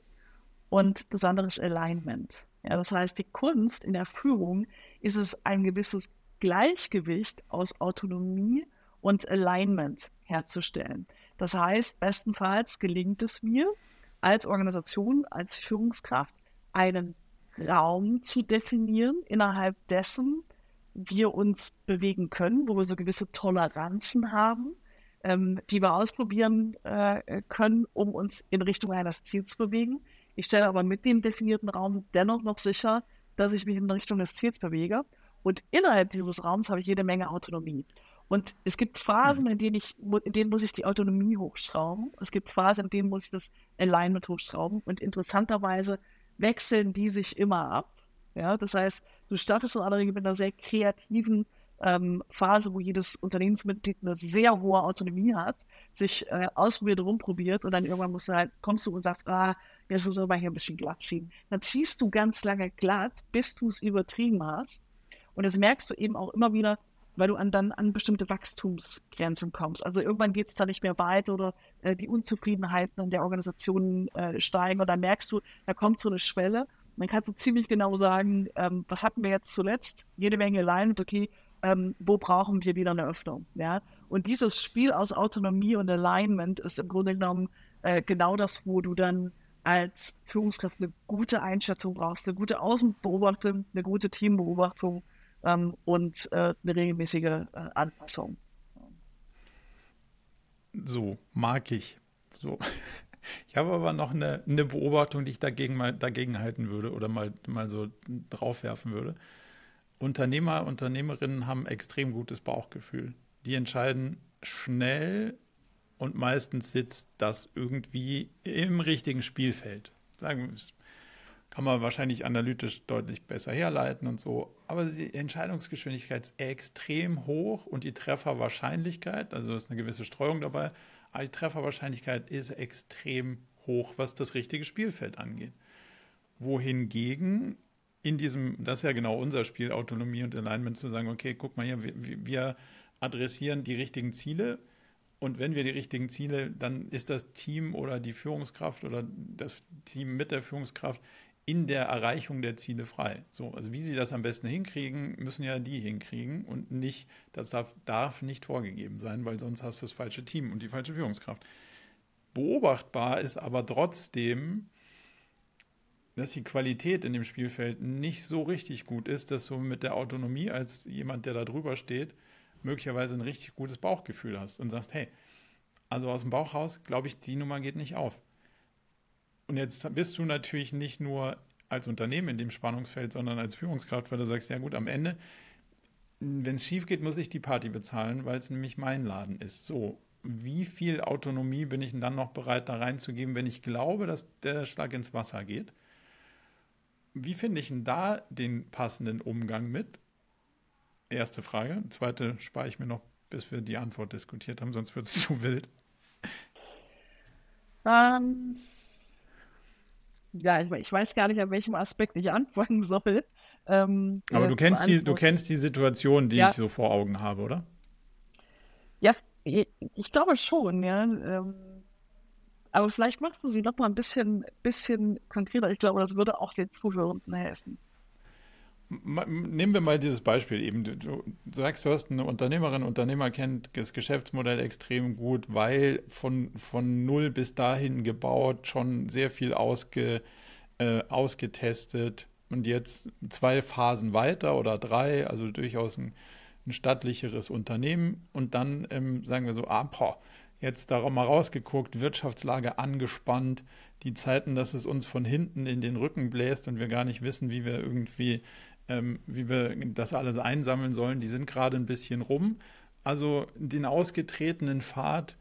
Speaker 2: und das andere ist Alignment. Ja, das heißt, die Kunst in der Führung ist es, ein gewisses Gleichgewicht aus Autonomie und Alignment herzustellen. Das heißt, bestenfalls gelingt es mir als Organisation, als Führungskraft, einen Raum zu definieren, innerhalb dessen wir uns bewegen können, wo wir so gewisse Toleranzen haben, ähm, die wir ausprobieren äh, können, um uns in Richtung eines Ziels zu bewegen. Ich stelle aber mit dem definierten Raum dennoch noch sicher, dass ich mich in Richtung des Ziels bewege. Und innerhalb dieses Raums habe ich jede Menge Autonomie. Und es gibt Phasen, mhm. in denen, ich, in denen muss ich die Autonomie hochschrauben. Es gibt Phasen, in denen muss ich das Alignment hochschrauben. Und interessanterweise wechseln die sich immer ab. Ja, das heißt, du startest in aller Regel mit einer sehr kreativen ähm, Phase, wo jedes Unternehmensmitglied eine sehr hohe Autonomie hat, sich äh, ausprobiert, rumprobiert und dann irgendwann musst du halt, kommst du und sagst, ah, jetzt muss man mal hier ein bisschen glatt ziehen. Dann ziehst du ganz lange glatt, bis du es übertrieben hast und das merkst du eben auch immer wieder, weil du an, dann an bestimmte Wachstumsgrenzen kommst. Also irgendwann geht es da nicht mehr weiter oder äh, die Unzufriedenheiten in der Organisation äh, steigen und dann merkst du, da kommt so eine Schwelle. Und dann kannst du ziemlich genau sagen, ähm, was hatten wir jetzt zuletzt? Jede Menge Line und okay, ähm, wo brauchen wir wieder eine Öffnung? Ja? Und dieses Spiel aus Autonomie und Alignment ist im Grunde genommen äh, genau das, wo du dann als Führungskraft eine gute Einschätzung brauchst, eine gute Außenbeobachtung, eine gute Teambeobachtung ähm, und äh, eine regelmäßige äh, Anpassung.
Speaker 1: So, mag ich. So. Ich habe aber noch eine, eine Beobachtung, die ich dagegen mal dagegen halten würde oder mal, mal so draufwerfen würde. Unternehmer, Unternehmerinnen haben extrem gutes Bauchgefühl. Die entscheiden schnell und meistens sitzt das irgendwie im richtigen Spielfeld. Sagen wir es kann man wahrscheinlich analytisch deutlich besser herleiten und so. Aber die Entscheidungsgeschwindigkeit ist extrem hoch und die Trefferwahrscheinlichkeit, also ist eine gewisse Streuung dabei, aber die Trefferwahrscheinlichkeit ist extrem hoch, was das richtige Spielfeld angeht. Wohingegen in diesem, das ist ja genau unser Spiel, Autonomie und Alignment, zu sagen, okay, guck mal hier, wir, wir adressieren die richtigen Ziele. Und wenn wir die richtigen Ziele, dann ist das Team oder die Führungskraft oder das Team mit der Führungskraft in der Erreichung der Ziele frei. So, also wie sie das am besten hinkriegen, müssen ja die hinkriegen und nicht, das darf, darf nicht vorgegeben sein, weil sonst hast du das falsche Team und die falsche Führungskraft. Beobachtbar ist aber trotzdem, dass die Qualität in dem Spielfeld nicht so richtig gut ist, dass du mit der Autonomie als jemand, der da drüber steht, möglicherweise ein richtig gutes Bauchgefühl hast und sagst, hey, also aus dem Bauch raus, glaube ich, die Nummer geht nicht auf. Und jetzt bist du natürlich nicht nur als Unternehmen in dem Spannungsfeld, sondern als Führungskraft, weil du sagst, ja gut, am Ende, wenn es schief geht, muss ich die Party bezahlen, weil es nämlich mein Laden ist. So, wie viel Autonomie bin ich denn dann noch bereit, da reinzugeben, wenn ich glaube, dass der Schlag ins Wasser geht? Wie finde ich denn da den passenden Umgang mit? Erste Frage. Zweite spare ich mir noch, bis wir die Antwort diskutiert haben, sonst wird es zu wild.
Speaker 2: Ähm, ja, ich, ich, weiß gar nicht, an welchem Aspekt ich anfangen soll.
Speaker 1: Ähm, Aber äh, du kennst, die, du kennst die Situation, die ja. ich so vor Augen habe, oder?
Speaker 2: Ja, ich glaube schon, ja. Ähm, aber vielleicht machst du sie noch mal ein bisschen, bisschen konkreter. Ich glaube, das würde auch den Zuhörern helfen.
Speaker 1: Nehmen wir mal dieses Beispiel eben. Du, sagst, du hast eine Unternehmerin, Unternehmer kennt das Geschäftsmodell extrem gut, weil von, von null bis dahin gebaut, schon sehr viel ausge, äh, ausgetestet und jetzt zwei Phasen weiter oder drei, also durchaus ein ein stattlicheres Unternehmen und dann ähm, sagen wir so, ah, boah, jetzt da mal rausgeguckt, Wirtschaftslage angespannt, die Zeiten, dass es uns von hinten in den Rücken bläst und wir gar nicht wissen, wie wir irgendwie, ähm, wie wir das alles einsammeln sollen, die sind gerade ein bisschen rum. Also den ausgetretenen Pfad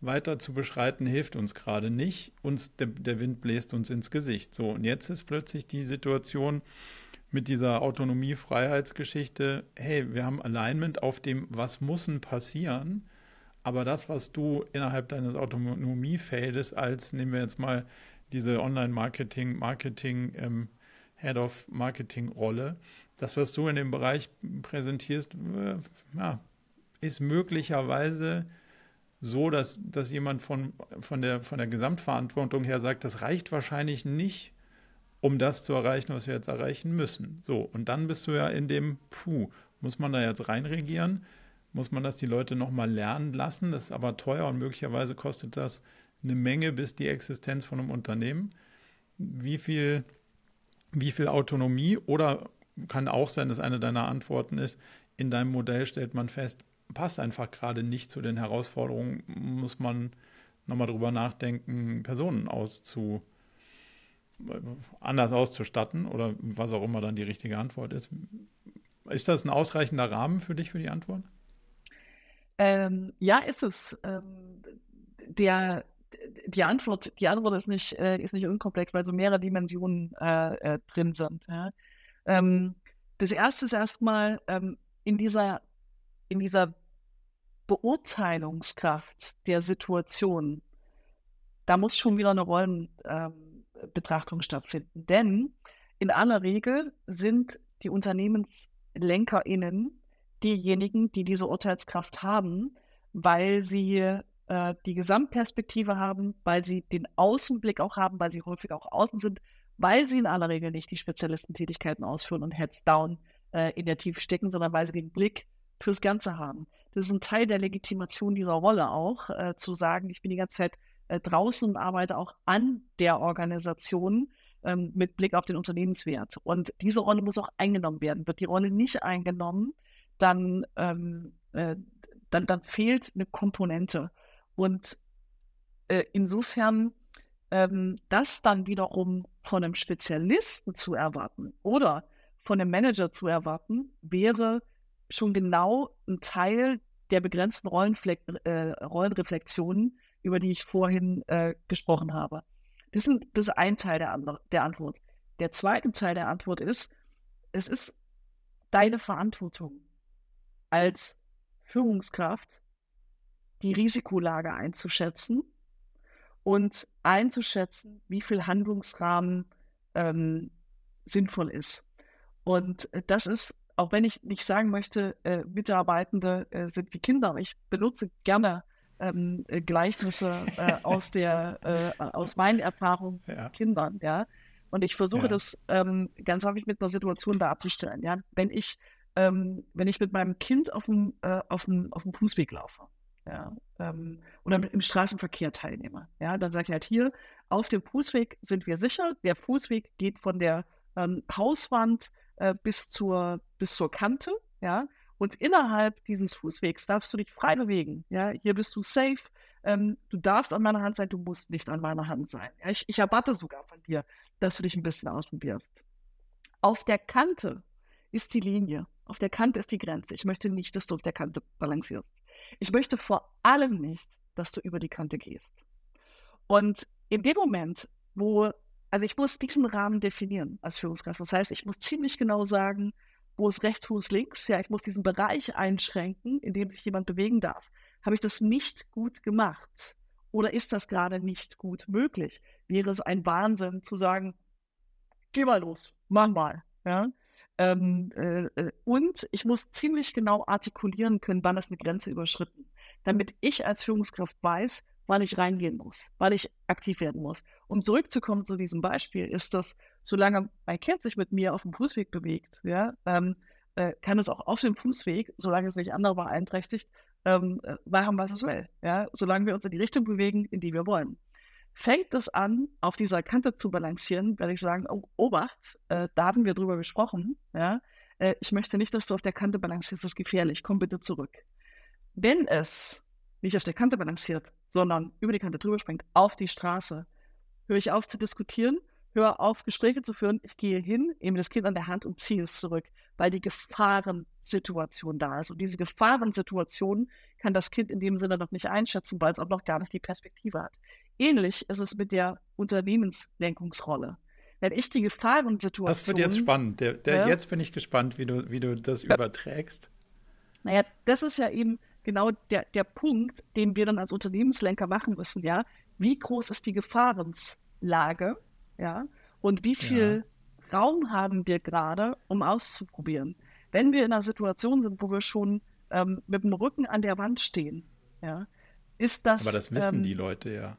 Speaker 1: weiter zu beschreiten, hilft uns gerade nicht. Uns, der, der Wind bläst uns ins Gesicht. So, und jetzt ist plötzlich die Situation, mit dieser Autonomie-Freiheitsgeschichte, hey, wir haben Alignment auf dem, was muss passieren, aber das, was du innerhalb deines Autonomiefeldes als, nehmen wir jetzt mal diese Online-Marketing, Marketing, ähm, Head of Marketing-Rolle, das, was du in dem Bereich präsentierst, äh, ja, ist möglicherweise so, dass, dass jemand von, von, der, von der Gesamtverantwortung her sagt, das reicht wahrscheinlich nicht, um das zu erreichen, was wir jetzt erreichen müssen. So, und dann bist du ja in dem, puh, muss man da jetzt reinregieren? Muss man das die Leute nochmal lernen lassen? Das ist aber teuer und möglicherweise kostet das eine Menge bis die Existenz von einem Unternehmen. Wie viel, wie viel Autonomie oder kann auch sein, dass eine deiner Antworten ist, in deinem Modell stellt man fest, passt einfach gerade nicht zu den Herausforderungen, muss man nochmal drüber nachdenken, Personen auszu, anders auszustatten oder was auch immer dann die richtige Antwort ist. Ist das ein ausreichender Rahmen für dich für die Antwort?
Speaker 2: Ähm, ja, ist es. Ähm, der, die, Antwort, die Antwort ist nicht, äh, ist nicht unkomplex, weil so mehrere Dimensionen äh, äh, drin sind. Ja. Ähm, das erste ist erstmal ähm, in, dieser, in dieser Beurteilungskraft der Situation, da muss schon wieder eine Rollen, ähm, stattfinden. Denn in aller Regel sind die UnternehmenslenkerInnen diejenigen, die diese Urteilskraft haben, weil sie äh, die Gesamtperspektive haben, weil sie den Außenblick auch haben, weil sie häufig auch außen sind, weil sie in aller Regel nicht die Spezialistentätigkeiten ausführen und Heads down äh, in der Tiefe stecken, sondern weil sie den Blick fürs Ganze haben. Das ist ein Teil der Legitimation dieser Rolle auch, äh, zu sagen, ich bin die ganze Zeit äh, draußen und arbeite auch an der Organisation ähm, mit Blick auf den Unternehmenswert. Und diese Rolle muss auch eingenommen werden. Wird die Rolle nicht eingenommen, dann, ähm, äh, dann, dann fehlt eine Komponente. Und äh, insofern ähm, das dann wiederum von einem Spezialisten zu erwarten oder von einem Manager zu erwarten, wäre schon genau ein Teil der begrenzten Rollenfle äh, Rollenreflexionen, über die ich vorhin äh, gesprochen habe. Das, sind, das ist ein Teil der, der Antwort. Der zweite Teil der Antwort ist, es ist deine Verantwortung als Führungskraft, die Risikolage einzuschätzen und einzuschätzen, wie viel Handlungsrahmen ähm, sinnvoll ist. Und äh, das ist, auch wenn ich nicht sagen möchte, äh, Mitarbeitende äh, sind wie Kinder, ich benutze gerne ähm, äh, Gleichnisse äh, aus der äh, aus meinen Erfahrungen ja. mit Kindern, ja. Und ich versuche ja. das ähm, ganz häufig mit einer Situation darzustellen, ja. Wenn ich ähm, wenn ich mit meinem Kind auf dem auf dem auf dem Fußweg laufe, ja, ähm, oder im Straßenverkehr teilnehme, ja, dann sage ich halt hier auf dem Fußweg sind wir sicher. Der Fußweg geht von der ähm, Hauswand äh, bis zur bis zur Kante, ja. Und innerhalb dieses Fußwegs darfst du dich frei bewegen. Ja, hier bist du safe. Ähm, du darfst an meiner Hand sein, du musst nicht an meiner Hand sein. Ja, ich, ich erwarte sogar von dir, dass du dich ein bisschen ausprobierst. Auf der Kante ist die Linie. Auf der Kante ist die Grenze. Ich möchte nicht, dass du auf der Kante balancierst. Ich möchte vor allem nicht, dass du über die Kante gehst. Und in dem Moment, wo, also ich muss diesen Rahmen definieren als Führungskraft. Das heißt, ich muss ziemlich genau sagen, wo ist rechts, wo ist links, ja, ich muss diesen Bereich einschränken, in dem sich jemand bewegen darf. Habe ich das nicht gut gemacht? Oder ist das gerade nicht gut möglich? Wäre es ein Wahnsinn zu sagen, geh mal los, mach mal. Ja? Ähm, äh, äh und ich muss ziemlich genau artikulieren können, wann ist eine Grenze überschritten, damit ich als Führungskraft weiß, wann ich reingehen muss, wann ich aktiv werden muss. Um zurückzukommen zu diesem Beispiel, ist das, solange mein Kind sich mit mir auf dem Fußweg bewegt, ja, ähm, äh, kann es auch auf dem Fußweg, solange es nicht andere beeinträchtigt, ähm, äh, machen, was es will. Ja? Solange wir uns in die Richtung bewegen, in die wir wollen. Fängt es an, auf dieser Kante zu balancieren, werde ich sagen, oh, Obacht, äh, da hatten wir drüber gesprochen, ja? äh, ich möchte nicht, dass du auf der Kante balancierst, das ist gefährlich, komm bitte zurück. Wenn es nicht auf der Kante balanciert, sondern über die Kante drüber springt, auf die Straße, höre ich auf zu diskutieren, höre auf Gespräche zu führen, ich gehe hin, nehme das Kind an der Hand und ziehe es zurück, weil die Gefahrensituation da ist. Und diese Gefahrensituation kann das Kind in dem Sinne noch nicht einschätzen, weil es auch noch gar nicht die Perspektive hat. Ähnlich ist es mit der Unternehmenslenkungsrolle. Wenn ich die Gefahrensituation.
Speaker 1: Das wird jetzt spannend. Der, der, ja, jetzt bin ich gespannt, wie du, wie du das ja. überträgst.
Speaker 2: Naja, das ist ja eben genau der, der Punkt, den wir dann als Unternehmenslenker machen müssen, ja. Wie groß ist die Gefahrenslage, ja? Und wie viel ja. Raum haben wir gerade, um auszuprobieren? Wenn wir in einer Situation sind, wo wir schon ähm, mit dem Rücken an der Wand stehen, ja, ist das.
Speaker 1: Aber das wissen ähm, die Leute ja.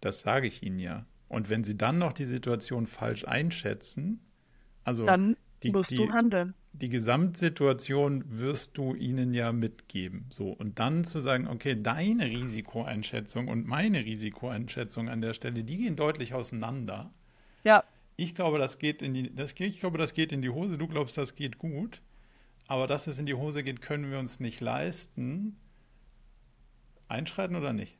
Speaker 1: Das sage ich ihnen ja. Und wenn sie dann noch die Situation falsch einschätzen, also
Speaker 2: dann
Speaker 1: die,
Speaker 2: musst
Speaker 1: die,
Speaker 2: du handeln.
Speaker 1: Die Gesamtsituation wirst du ihnen ja mitgeben. So, und dann zu sagen, okay, deine Risikoeinschätzung und meine Risikoeinschätzung an der Stelle, die gehen deutlich auseinander.
Speaker 2: Ja.
Speaker 1: Ich glaube, das geht in die, das, ich glaube, das geht in die Hose, du glaubst, das geht gut. Aber dass es in die Hose geht, können wir uns nicht leisten. Einschreiten oder nicht?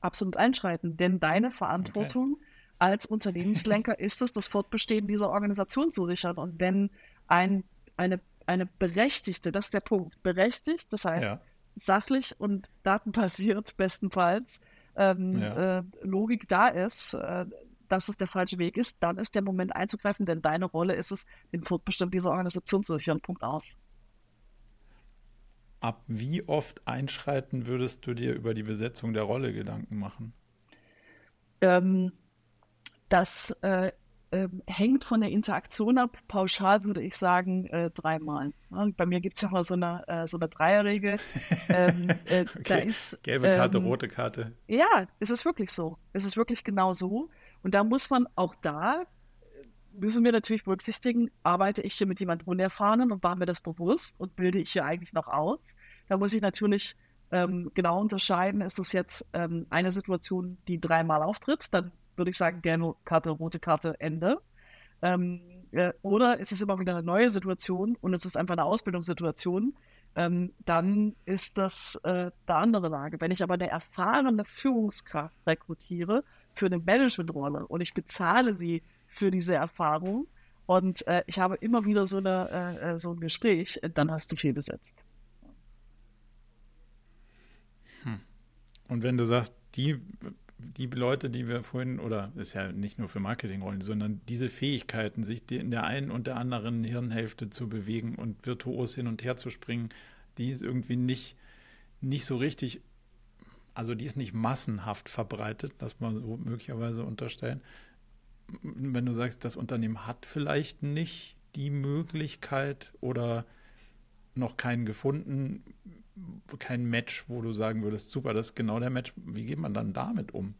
Speaker 2: Absolut einschreiten, denn deine Verantwortung okay. als Unternehmenslenker ist es, das Fortbestehen dieser Organisation zu sichern. Und wenn ein, eine, eine berechtigte, das ist der Punkt, berechtigt, das heißt ja. sachlich und datenbasiert bestenfalls, ähm, ja. äh, Logik da ist, äh, dass es der falsche Weg ist, dann ist der Moment einzugreifen, denn deine Rolle ist es, den Fortbestand dieser Organisation zu sichern. Punkt aus
Speaker 1: ab wie oft einschreiten würdest du dir über die Besetzung der Rolle Gedanken machen?
Speaker 2: Ähm, das äh, äh, hängt von der Interaktion ab. Pauschal würde ich sagen äh, dreimal. Ja, bei mir gibt es ja mal so eine, äh, so eine Dreierregel. ähm,
Speaker 1: äh, okay. ist, Gelbe Karte, ähm, rote Karte.
Speaker 2: Ja, es ist wirklich so. Es ist wirklich genau so. Und da muss man auch da müssen wir natürlich berücksichtigen, arbeite ich hier mit jemandem Unerfahrenen und war mir das bewusst und bilde ich hier eigentlich noch aus. Da muss ich natürlich ähm, genau unterscheiden, ist das jetzt ähm, eine Situation, die dreimal auftritt, dann würde ich sagen, gerne Karte, rote Karte, Ende. Ähm, äh, oder ist es immer wieder eine neue Situation und es ist einfach eine Ausbildungssituation, ähm, dann ist das äh, eine andere Lage. Wenn ich aber eine erfahrene Führungskraft rekrutiere für eine Managementrolle und ich bezahle sie für diese Erfahrung. Und äh, ich habe immer wieder so, eine, äh, äh so ein Gespräch, äh, dann hast du viel besetzt.
Speaker 1: Hm. Und wenn du sagst, die, die Leute, die wir vorhin, oder ist ja nicht nur für Marketingrollen, sondern diese Fähigkeiten, sich in der einen und der anderen Hirnhälfte zu bewegen und virtuos hin und her zu springen, die ist irgendwie nicht, nicht so richtig, also die ist nicht massenhaft verbreitet, das man so möglicherweise unterstellen wenn du sagst, das Unternehmen hat vielleicht nicht die Möglichkeit oder noch keinen gefunden, kein Match, wo du sagen würdest, super, das ist genau der Match. Wie geht man dann damit um?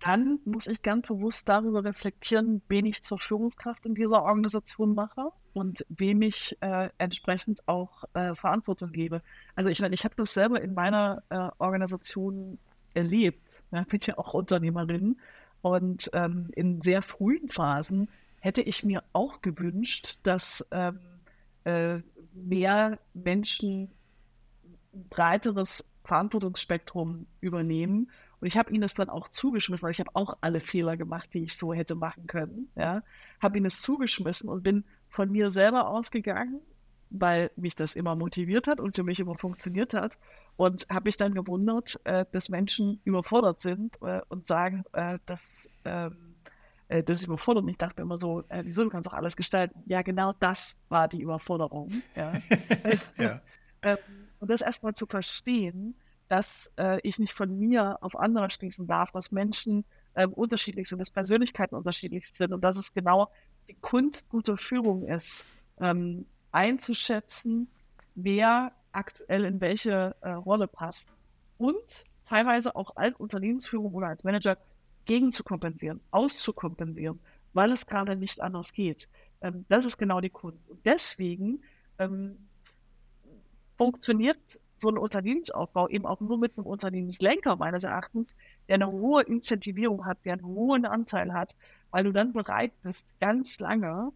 Speaker 2: Dann muss ich ganz bewusst darüber reflektieren, wen ich zur Führungskraft in dieser Organisation mache und wem ich äh, entsprechend auch äh, Verantwortung gebe. Also ich meine, ich habe das selber in meiner äh, Organisation erlebt. Ja, bin ja auch Unternehmerin und ähm, in sehr frühen Phasen hätte ich mir auch gewünscht, dass ähm, äh, mehr Menschen ein breiteres Verantwortungsspektrum übernehmen. Und ich habe ihnen das dann auch zugeschmissen, weil ich habe auch alle Fehler gemacht, die ich so hätte machen können. Ja? Habe ihnen es zugeschmissen und bin von mir selber ausgegangen, weil mich das immer motiviert hat und für mich immer funktioniert hat. Und habe mich dann gewundert, äh, dass Menschen überfordert sind äh, und sagen, äh, dass ähm, äh, das überfordert. Ich dachte immer so, äh, wieso, du kannst doch alles gestalten. Ja, genau das war die Überforderung. Ja. ja. Ähm, und das erstmal zu verstehen, dass äh, ich nicht von mir auf andere schließen darf, dass Menschen ähm, unterschiedlich sind, dass Persönlichkeiten unterschiedlich sind und dass es genau die Kunst guter Führung ist, einzuschätzen, wer aktuell in welche äh, Rolle passt. Und teilweise auch als Unternehmensführung oder als Manager gegen zu kompensieren, auszukompensieren, weil es gerade nicht anders geht. Ähm, das ist genau die Kunst. Und deswegen ähm, funktioniert so ein Unternehmensaufbau eben auch nur mit einem Unternehmenslenker meines Erachtens, der eine hohe Incentivierung hat, der einen hohen Anteil hat, weil du dann bereit bist, ganz lange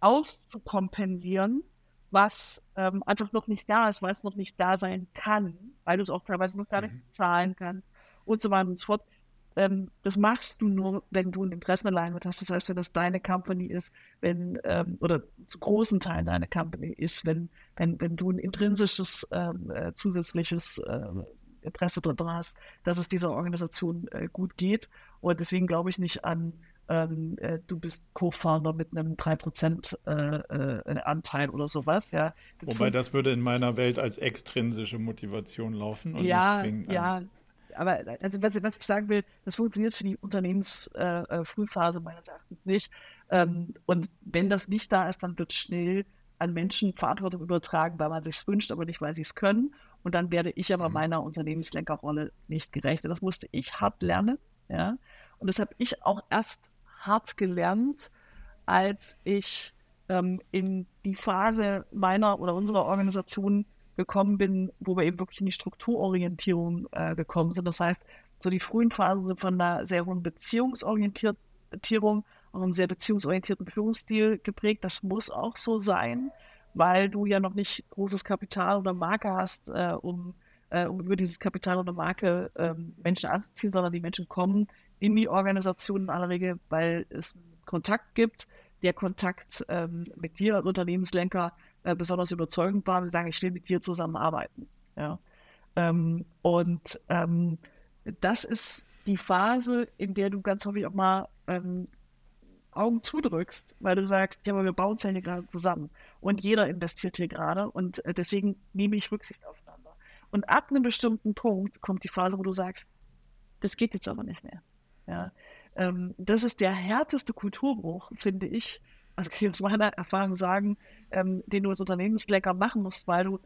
Speaker 2: auszukompensieren, was ähm, einfach noch nicht da ist, weil es noch nicht da sein kann, weil du es auch teilweise noch gar nicht mhm. zahlen kannst und so weiter und so fort. Ähm, das machst du nur, wenn du ein Interessenalignment hast. Das heißt, wenn das deine Company ist, wenn, ähm, oder zu großen Teilen deine Company ist, wenn, wenn, wenn du ein intrinsisches ähm, äh, zusätzliches äh, Interesse daran hast, dass es dieser Organisation äh, gut geht. Und deswegen glaube ich nicht an ähm, äh, du bist Co-Founder mit einem 3% äh, äh, Anteil oder sowas. Ja.
Speaker 1: Wobei das würde in meiner Welt als extrinsische Motivation laufen und
Speaker 2: ja, nicht zwingend ja. Aber also was, was, ich sagen will, das funktioniert für die Unternehmensfrühphase äh, äh meines Erachtens nicht. Ähm, und wenn das nicht da ist, dann wird schnell an Menschen Verantwortung übertragen, weil man sich wünscht, aber nicht, weil sie es können. Und dann werde ich aber mhm. meiner Unternehmenslenkerrolle nicht gerecht. Das musste ich hart lernen. Ja? Und das habe ich auch erst hart gelernt, als ich ähm, in die Phase meiner oder unserer Organisation gekommen bin, wo wir eben wirklich in die Strukturorientierung äh, gekommen sind. Das heißt, so die frühen Phasen sind von einer sehr hohen Beziehungsorientierung und einem sehr beziehungsorientierten Führungsstil geprägt. Das muss auch so sein, weil du ja noch nicht großes Kapital oder Marke hast, äh, um, äh, um über dieses Kapital oder Marke ähm, Menschen anzuziehen, sondern die Menschen kommen in die Organisation in aller Regel, weil es Kontakt gibt. Der Kontakt ähm, mit dir als Unternehmenslenker äh, besonders überzeugend war. Wir sagen, ich will mit dir zusammenarbeiten. Ja. Ähm, und ähm, das ist die Phase, in der du ganz häufig auch mal ähm, Augen zudrückst, weil du sagst, ja, aber wir bauen es ja hier gerade zusammen. Und jeder investiert hier gerade und äh, deswegen nehme ich Rücksicht aufeinander. Und ab einem bestimmten Punkt kommt die Phase, wo du sagst, das geht jetzt aber nicht mehr. Ja. Ähm, das ist der härteste Kulturbruch, finde ich. Also kann ich aus meiner Erfahrung sagen, ähm, den du als Unternehmenslecker machen musst, weil du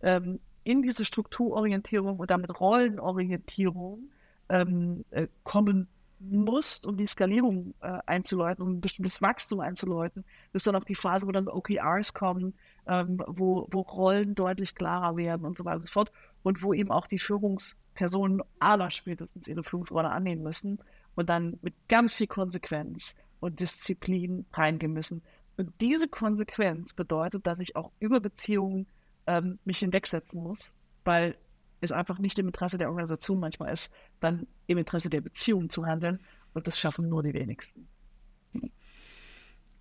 Speaker 2: ähm, in diese Strukturorientierung und damit Rollenorientierung ähm, äh, kommen musst, um die Skalierung äh, einzuleiten, um ein bestimmtes Wachstum einzuleiten, ist dann auch die Phase, wo dann OKRs kommen, ähm, wo, wo Rollen deutlich klarer werden und so weiter und so fort und wo eben auch die Führungspersonen aller spätestens ihre Führungsrolle annehmen müssen und dann mit ganz viel Konsequenz und Disziplin reingehen müssen. Und diese Konsequenz bedeutet, dass ich auch über Beziehungen ähm, mich hinwegsetzen muss, weil es einfach nicht im Interesse der Organisation manchmal ist, dann im Interesse der Beziehung zu handeln. Und das schaffen nur die wenigsten.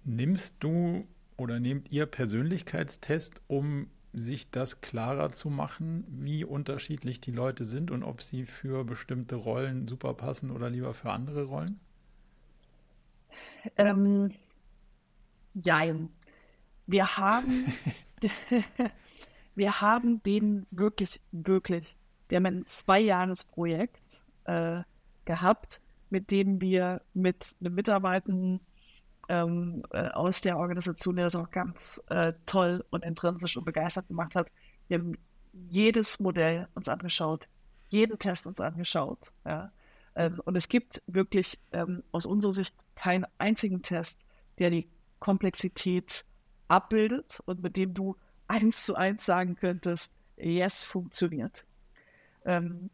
Speaker 1: Nimmst du oder nehmt ihr Persönlichkeitstest, um sich das klarer zu machen, wie unterschiedlich die Leute sind und ob sie für bestimmte Rollen super passen oder lieber für andere Rollen?
Speaker 2: Ähm, jein. Wir haben, wir haben den wirklich, wirklich, wir haben ein Zwei-Jahres-Projekt äh, gehabt, mit dem wir mit einem Mitarbeitenden ähm, äh, aus der Organisation, der das auch ganz äh, toll und intrinsisch und begeistert gemacht hat. Wir haben jedes Modell uns angeschaut, jeden Test uns angeschaut. Ja. Ähm, und es gibt wirklich ähm, aus unserer Sicht keinen einzigen Test, der die Komplexität abbildet und mit dem du eins zu eins sagen könntest, yes, funktioniert. Ähm,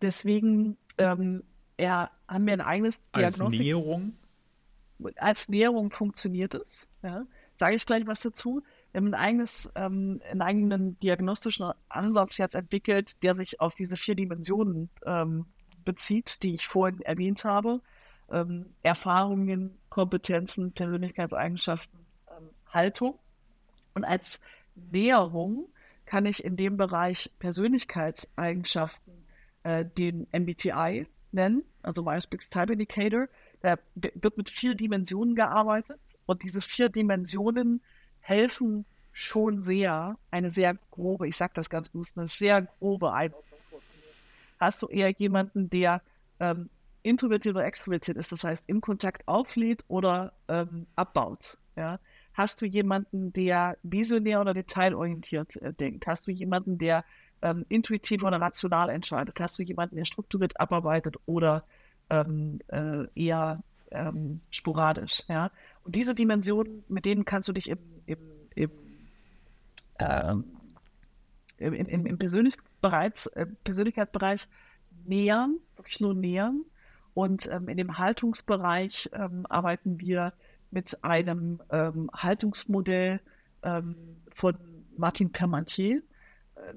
Speaker 2: deswegen ähm, ja, haben wir ein eigenes
Speaker 1: Diagnostik. Als Näherung?
Speaker 2: Als Näherung funktioniert es. Ja. Sage ich gleich was dazu. Wir haben ein eigenes, ähm, einen eigenen diagnostischen Ansatz jetzt entwickelt, der sich auf diese vier Dimensionen ähm, bezieht, die ich vorhin erwähnt habe. Ähm, Erfahrungen, Kompetenzen, Persönlichkeitseigenschaften, ähm, Haltung. Und als Näherung kann ich in dem Bereich Persönlichkeitseigenschaften äh, den MBTI nennen, also Myers-Briggs Type Indicator. Da wird mit vier Dimensionen gearbeitet und diese vier Dimensionen helfen schon sehr, eine sehr grobe, ich sage das ganz bewusst, eine sehr grobe Einordnung vorzunehmen. Hast du eher jemanden, der ähm, introvertiert oder extrovertiert ist, das heißt im Kontakt auflädt oder ähm, abbaut? Ja? Hast du jemanden, der visionär oder detailorientiert äh, denkt? Hast du jemanden, der ähm, intuitiv oder rational entscheidet? Hast du jemanden, der strukturiert abarbeitet oder ähm, äh, eher ähm, sporadisch. Ja? Und diese Dimensionen, mit denen kannst du dich im, im, im, ähm, im, im, im Persönlichkeitsbereich, äh, Persönlichkeitsbereich nähern, wirklich nur nähern. Und ähm, in dem Haltungsbereich ähm, arbeiten wir mit einem ähm, Haltungsmodell ähm, von Martin Permantier. Äh,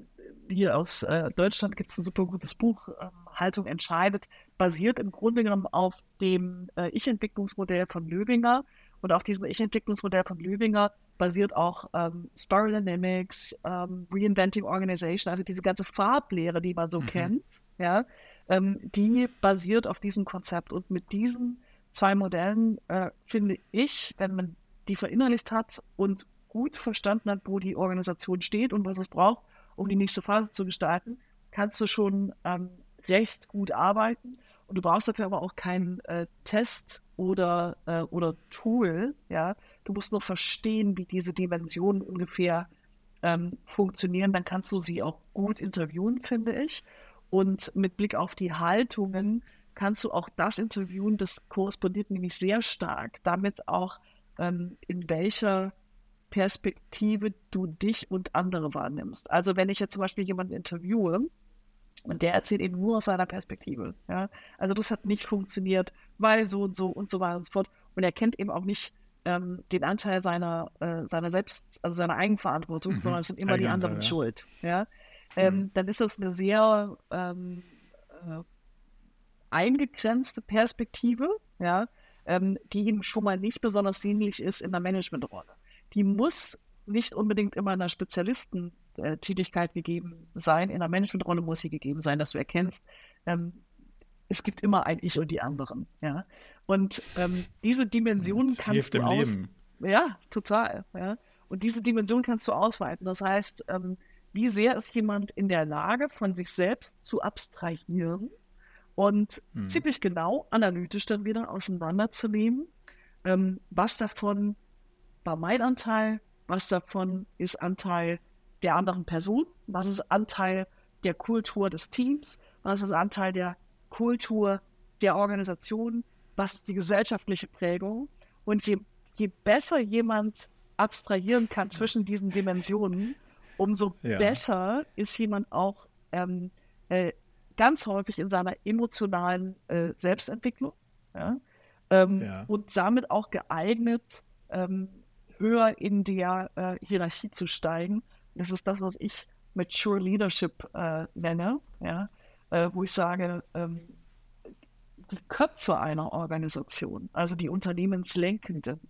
Speaker 2: hier aus äh, Deutschland gibt es ein super gutes Buch, ähm, Haltung entscheidet, basiert im Grunde genommen auf dem äh, Ich-Entwicklungsmodell von Löwinger. Und auf diesem Ich-Entwicklungsmodell von Löwinger basiert auch ähm, Spiral Dynamics, ähm, Reinventing Organization, also diese ganze Farblehre, die man so mhm. kennt, ja, ähm, die basiert auf diesem Konzept. Und mit diesen zwei Modellen äh, finde ich, wenn man die verinnerlicht hat und gut verstanden hat, wo die Organisation steht und was es braucht, um die nächste Phase zu gestalten, kannst du schon ähm, recht gut arbeiten. Und du brauchst dafür aber auch keinen äh, Test oder, äh, oder Tool. Ja? Du musst nur verstehen, wie diese Dimensionen ungefähr ähm, funktionieren. Dann kannst du sie auch gut interviewen, finde ich. Und mit Blick auf die Haltungen kannst du auch das interviewen, das korrespondiert nämlich sehr stark damit auch, ähm, in welcher Perspektive du dich und andere wahrnimmst. Also wenn ich jetzt zum Beispiel jemanden interviewe und der erzählt eben nur aus seiner Perspektive, ja, also das hat nicht funktioniert, weil so und so und so weiter und so fort. Und er kennt eben auch nicht ähm, den Anteil seiner, äh, seiner Selbst, also seiner Eigenverantwortung, mhm. sondern es sind immer die anderen ja. schuld. Ja? Ähm, mhm. Dann ist das eine sehr ähm, äh, eingegrenzte Perspektive, ja, ähm, die ihm schon mal nicht besonders dienlich ist in der Managementrolle die muss nicht unbedingt immer in einer Spezialistentätigkeit gegeben sein. In einer Managementrolle muss sie gegeben sein, dass du erkennst, ähm, es gibt immer ein Ich und die anderen. Ja? Und ähm, diese Dimension das kannst du aus. Leben. Ja, total. Ja? Und diese Dimension kannst du ausweiten. Das heißt, ähm, wie sehr ist jemand in der Lage, von sich selbst zu abstrahieren und hm. ziemlich genau analytisch dann wieder auseinanderzunehmen, ähm, was davon war mein Anteil, was davon ist Anteil der anderen Person, was ist Anteil der Kultur des Teams, was ist Anteil der Kultur der Organisation, was ist die gesellschaftliche Prägung. Und je, je besser jemand abstrahieren kann zwischen diesen Dimensionen, umso ja. besser ist jemand auch ähm, äh, ganz häufig in seiner emotionalen äh, Selbstentwicklung ja? Ähm, ja. und damit auch geeignet, ähm, höher in der äh, Hierarchie zu steigen. Das ist das, was ich Mature Leadership äh, nenne, ja? Äh, wo ich sage, ähm, die Köpfe einer Organisation, also die Unternehmenslenkenden,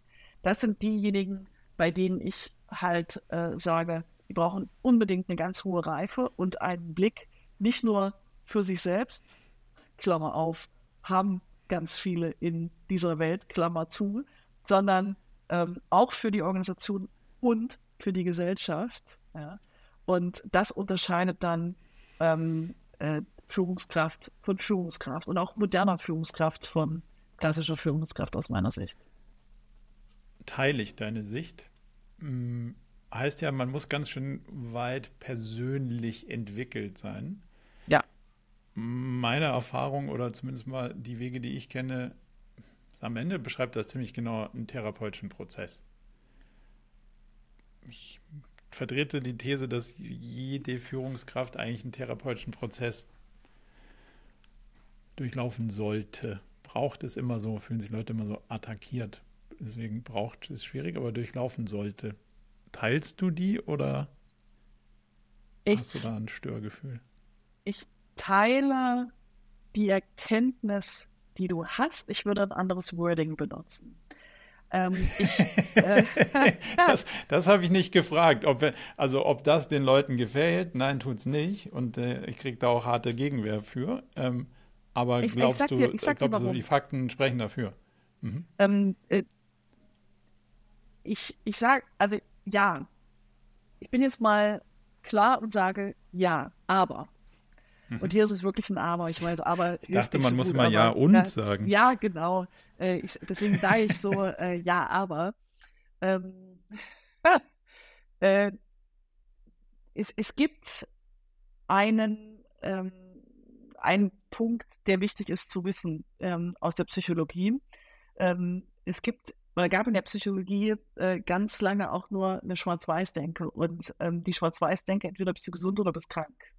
Speaker 2: das sind diejenigen, bei denen ich halt äh, sage, die brauchen unbedingt eine ganz hohe Reife und einen Blick nicht nur für sich selbst, Klammer auf, haben ganz viele in dieser Welt, Klammer zu, sondern ähm, auch für die Organisation und für die Gesellschaft. Ja? Und das unterscheidet dann ähm, äh, Führungskraft von Führungskraft und auch moderner Führungskraft von klassischer Führungskraft aus meiner Sicht.
Speaker 1: Teile ich deine Sicht. Hm, heißt ja, man muss ganz schön weit persönlich entwickelt sein.
Speaker 2: Ja.
Speaker 1: Meine Erfahrung oder zumindest mal die Wege, die ich kenne, am Ende beschreibt das ziemlich genau einen therapeutischen Prozess. Ich vertrete die These, dass jede Führungskraft eigentlich einen therapeutischen Prozess durchlaufen sollte. Braucht es immer so, fühlen sich Leute immer so attackiert. Deswegen braucht es schwierig, aber durchlaufen sollte. Teilst du die oder ich, hast du da ein Störgefühl?
Speaker 2: Ich teile die Erkenntnis die du hast. Ich würde ein anderes Wording benutzen.
Speaker 1: Ähm, ich, äh, das das habe ich nicht gefragt. Ob, also ob das den Leuten gefällt, nein, tut es nicht. Und äh, ich kriege da auch harte Gegenwehr für. Ähm, aber ich, glaubst ich du, dir, glaubst du, die Fakten sprechen dafür?
Speaker 2: Mhm. Ähm, äh, ich ich sage, also ja, ich bin jetzt mal klar und sage ja, aber. Und hier ist es wirklich ein Aber. Ich weiß, aber.
Speaker 1: Ich dachte, man so muss gut, immer Ja und
Speaker 2: ja,
Speaker 1: sagen.
Speaker 2: Ja, genau. Äh, ich, deswegen sage ich so äh, Ja, aber. Ähm, äh, es, es gibt einen, ähm, einen Punkt, der wichtig ist zu wissen ähm, aus der Psychologie. Ähm, es gibt weil gab in der Psychologie äh, ganz lange auch nur eine Schwarz-Weiß-Denke. Und ähm, die Schwarz-Weiß-Denke, entweder bist du gesund oder bist krank.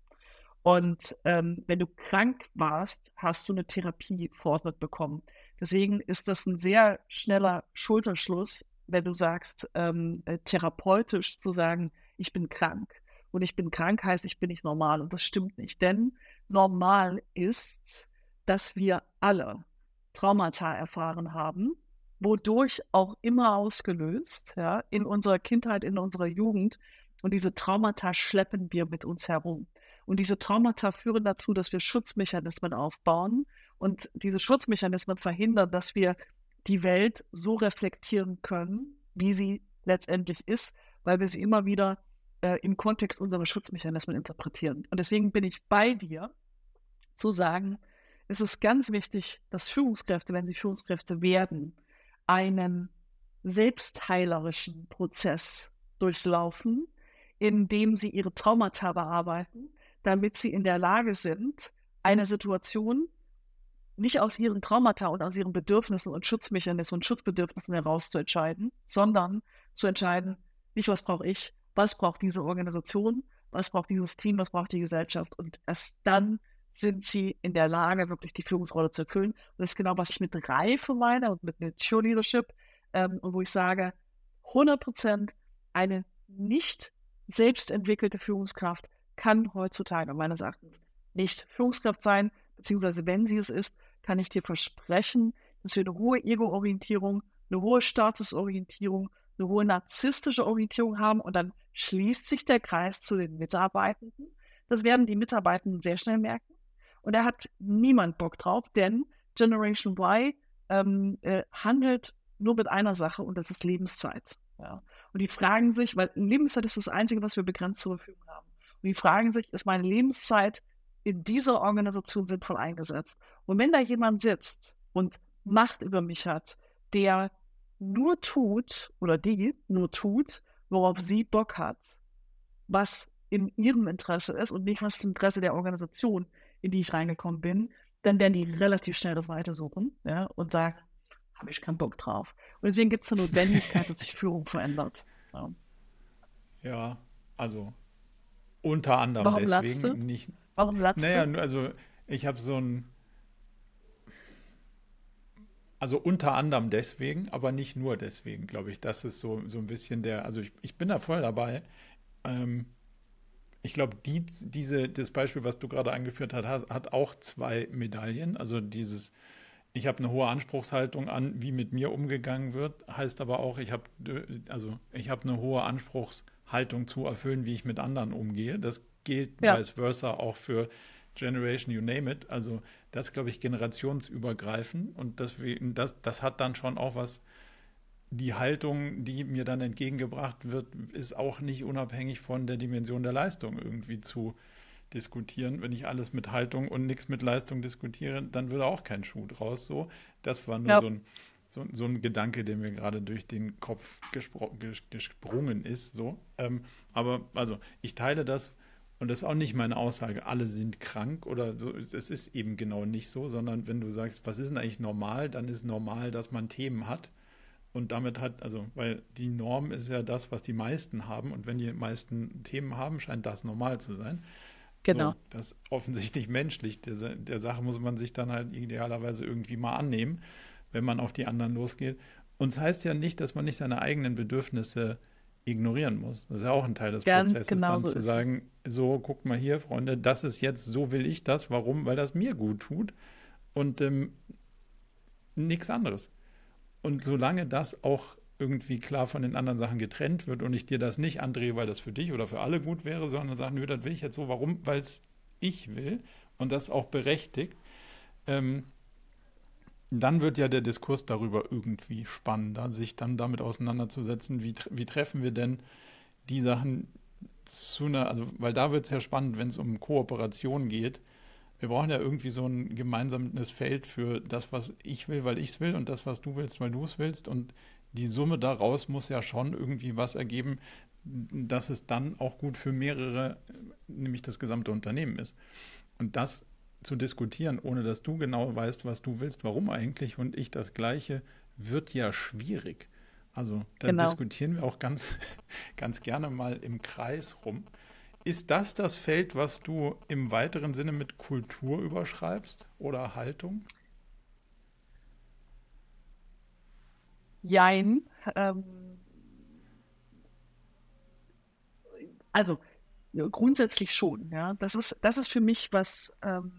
Speaker 2: Und ähm, wenn du krank warst, hast du eine Therapie verordnet bekommen. Deswegen ist das ein sehr schneller Schulterschluss, wenn du sagst, ähm, äh, therapeutisch zu sagen, ich bin krank. Und ich bin krank heißt, ich bin nicht normal. Und das stimmt nicht. Denn normal ist, dass wir alle Traumata erfahren haben, wodurch auch immer ausgelöst, ja, in unserer Kindheit, in unserer Jugend. Und diese Traumata schleppen wir mit uns herum. Und diese Traumata führen dazu, dass wir Schutzmechanismen aufbauen. Und diese Schutzmechanismen verhindern, dass wir die Welt so reflektieren können, wie sie letztendlich ist, weil wir sie immer wieder äh, im Kontext unserer Schutzmechanismen interpretieren. Und deswegen bin ich bei dir, zu sagen, es ist ganz wichtig, dass Führungskräfte, wenn sie Führungskräfte werden, einen selbstheilerischen Prozess durchlaufen, in dem sie ihre Traumata bearbeiten, damit sie in der Lage sind, eine Situation nicht aus ihren Traumata und aus ihren Bedürfnissen und Schutzmechanismen und Schutzbedürfnissen heraus zu entscheiden, sondern zu entscheiden, nicht was brauche ich, was braucht diese Organisation, was braucht dieses Team, was braucht die Gesellschaft und erst dann sind sie in der Lage, wirklich die Führungsrolle zu erfüllen. Und das ist genau, was ich mit Reife meine und mit Mature Leadership ähm, und wo ich sage, 100 Prozent eine nicht selbst entwickelte Führungskraft kann heutzutage meines Erachtens nicht Führungskraft sein, beziehungsweise wenn sie es ist, kann ich dir versprechen, dass wir eine hohe Ego-Orientierung, eine hohe Statusorientierung, eine hohe narzisstische Orientierung haben und dann schließt sich der Kreis zu den Mitarbeitenden. Das werden die Mitarbeitenden sehr schnell merken. Und da hat niemand Bock drauf, denn Generation Y ähm, äh, handelt nur mit einer Sache und das ist Lebenszeit. Ja. Und die fragen sich, weil Lebenszeit ist das Einzige, was wir begrenzt zur Verfügung haben. Die fragen sich, ist meine Lebenszeit in dieser Organisation sinnvoll eingesetzt? Und wenn da jemand sitzt und Macht über mich hat, der nur tut oder die nur tut, worauf sie Bock hat, was in ihrem Interesse ist und nicht was das Interesse der Organisation, in die ich reingekommen bin, dann werden die relativ schnell das weitersuchen ja, und sagen, habe ich keinen Bock drauf. Und deswegen gibt es eine Notwendigkeit, dass sich Führung verändert. Ja,
Speaker 1: ja also unter anderem Warum deswegen nicht.
Speaker 2: Warum latzt
Speaker 1: naja, also ich habe so ein. Also unter anderem deswegen, aber nicht nur deswegen, glaube ich. Das ist so, so ein bisschen der. Also ich, ich bin da voll dabei. Ähm, ich glaube, die, diese, das Beispiel, was du gerade angeführt hast, hat, hat auch zwei Medaillen. Also dieses, ich habe eine hohe Anspruchshaltung an, wie mit mir umgegangen wird, heißt aber auch, ich habe also ich habe eine hohe Anspruchshaltung zu erfüllen, wie ich mit anderen umgehe. Das gilt ja. vice versa auch für Generation, you name it. Also das, glaube ich, generationsübergreifend und deswegen, das, das hat dann schon auch was. Die Haltung, die mir dann entgegengebracht wird, ist auch nicht unabhängig von der Dimension der Leistung irgendwie zu diskutieren. Wenn ich alles mit Haltung und nichts mit Leistung diskutiere, dann würde auch kein Schuh draus. So, das war nur ja. so, ein, so, so, ein Gedanke, der mir gerade durch den Kopf gesprungen ist. So, ähm, aber also ich teile das und das ist auch nicht meine Aussage. Alle sind krank oder so. Es ist eben genau nicht so, sondern wenn du sagst, was ist denn eigentlich normal, dann ist normal, dass man Themen hat. Und damit hat, also, weil die Norm ist ja das, was die meisten haben. Und wenn die meisten Themen haben, scheint das normal zu sein.
Speaker 2: Genau.
Speaker 1: So, das ist offensichtlich menschlich. Der, der Sache muss man sich dann halt idealerweise irgendwie mal annehmen, wenn man auf die anderen losgeht. Und es das heißt ja nicht, dass man nicht seine eigenen Bedürfnisse ignorieren muss. Das ist ja auch ein Teil des Ganz Prozesses, genau dann so zu sagen, es. so, guckt mal hier, Freunde, das ist jetzt, so will ich das. Warum? Weil das mir gut tut und ähm, nichts anderes. Und solange das auch irgendwie klar von den anderen Sachen getrennt wird und ich dir das nicht andrehe, weil das für dich oder für alle gut wäre, sondern sage, nö, das will ich jetzt so. Warum? Weil es ich will und das auch berechtigt. Ähm, dann wird ja der Diskurs darüber irgendwie spannender, sich dann damit auseinanderzusetzen, wie, wie treffen wir denn die Sachen zu einer, also weil da wird es ja spannend, wenn es um Kooperation geht. Wir brauchen ja irgendwie so ein gemeinsames Feld für das, was ich will, weil ich es will und das, was du willst, weil du es willst. Und die Summe daraus muss ja schon irgendwie was ergeben, dass es dann auch gut für mehrere, nämlich das gesamte Unternehmen ist. Und das zu diskutieren, ohne dass du genau weißt, was du willst, warum eigentlich und ich das Gleiche, wird ja schwierig. Also dann genau. diskutieren wir auch ganz, ganz gerne mal im Kreis rum. Ist das das Feld, was du im weiteren Sinne mit Kultur überschreibst oder Haltung?
Speaker 2: jein. Ähm, also grundsätzlich schon, ja. Das ist, das ist für mich was, ähm,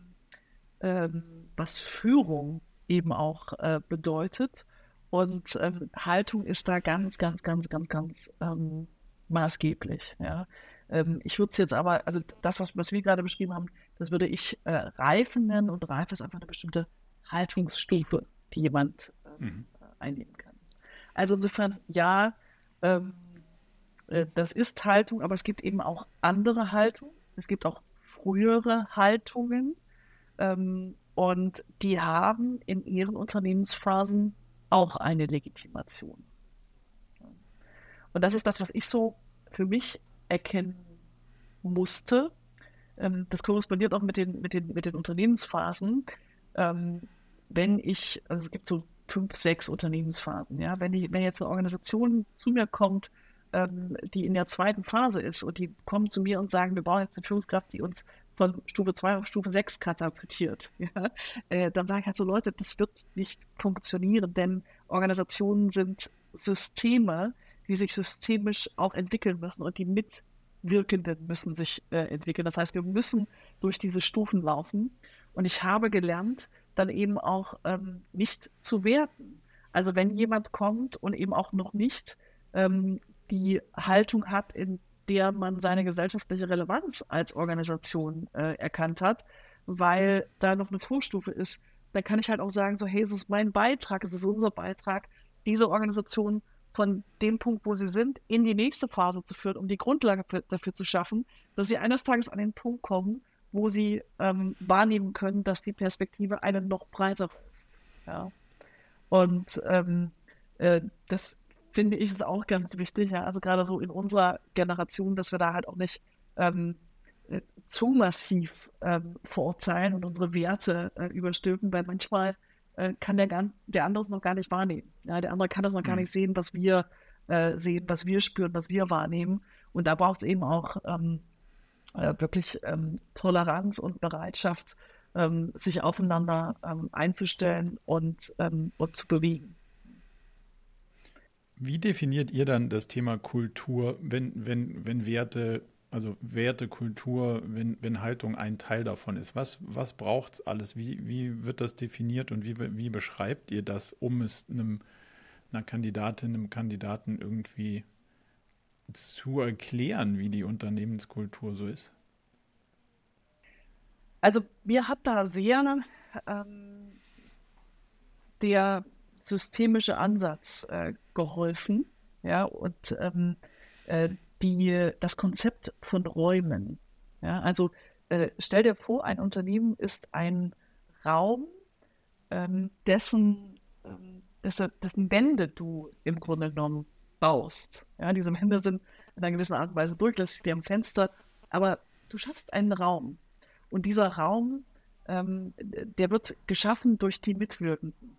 Speaker 2: ähm, was Führung eben auch äh, bedeutet. Und ähm, Haltung ist da ganz, ganz, ganz, ganz, ganz ähm, maßgeblich. Ja. Ähm, ich würde es jetzt aber, also das, was, was wir gerade beschrieben haben, das würde ich äh, Reifen nennen und Reife ist einfach eine bestimmte Haltungsstufe, die jemand äh, mhm. einnehmen kann. Also insofern, ja, ähm, äh, das ist Haltung, aber es gibt eben auch andere Haltungen. Es gibt auch frühere Haltungen ähm, und die haben in ihren Unternehmensphasen auch eine Legitimation. Und das ist das, was ich so für mich erkennen musste. Ähm, das korrespondiert auch mit den, mit den, mit den Unternehmensphasen. Ähm, wenn ich, also es gibt so fünf, sechs Unternehmensphasen, ja, wenn, ich, wenn jetzt eine Organisation zu mir kommt, ähm, die in der zweiten Phase ist und die kommen zu mir und sagen, wir brauchen jetzt eine Führungskraft, die uns von Stufe 2 auf Stufe 6 katapultiert, ja, äh, dann sage ich halt so, Leute, das wird nicht funktionieren, denn Organisationen sind Systeme, die sich systemisch auch entwickeln müssen und die Mitwirkenden müssen sich äh, entwickeln. Das heißt, wir müssen durch diese Stufen laufen. Und ich habe gelernt, dann eben auch ähm, nicht zu werten. Also wenn jemand kommt und eben auch noch nicht ähm, die Haltung hat, in der man seine gesellschaftliche Relevanz als Organisation äh, erkannt hat, weil da noch eine Vorstufe ist, dann kann ich halt auch sagen, so, hey, es ist mein Beitrag, es ist unser Beitrag, diese Organisation von dem Punkt, wo sie sind, in die nächste Phase zu führen, um die Grundlage für, dafür zu schaffen, dass sie eines Tages an den Punkt kommen, wo sie ähm, wahrnehmen können, dass die Perspektive eine noch breitere ist. Ja. Und ähm, äh, das finde ich ist auch ganz wichtig, ja. Also gerade so in unserer Generation, dass wir da halt auch nicht ähm, äh, zu massiv ähm, verurteilen und unsere Werte äh, überstülpen, weil manchmal äh, kann der, der andere es noch gar nicht wahrnehmen. Ja, der andere kann das noch gar mhm. nicht sehen, was wir äh, sehen, was wir spüren, was wir wahrnehmen. Und da braucht es eben auch ähm, äh, wirklich ähm, Toleranz und Bereitschaft, ähm, sich aufeinander ähm, einzustellen und, ähm, und zu bewegen.
Speaker 1: Wie definiert ihr dann das Thema Kultur, wenn, wenn, wenn Werte also Werte, Kultur, wenn, wenn Haltung ein Teil davon ist. Was, was braucht es alles? Wie, wie wird das definiert und wie, wie beschreibt ihr das, um es einem, einer Kandidatin, einem Kandidaten irgendwie zu erklären, wie die Unternehmenskultur so ist?
Speaker 2: Also mir hat da sehr ähm, der systemische Ansatz äh, geholfen. Ja, und ähm, äh, die, das Konzept von Räumen. Ja, also äh, stell dir vor, ein Unternehmen ist ein Raum, ähm, dessen, ähm, dessen, dessen Wände du im Grunde genommen baust. Ja, diese Wände sind in einer gewissen Art und Weise durchlässig, die haben Fenster, aber du schaffst einen Raum. Und dieser Raum, ähm, der wird geschaffen durch die Mitwirkenden.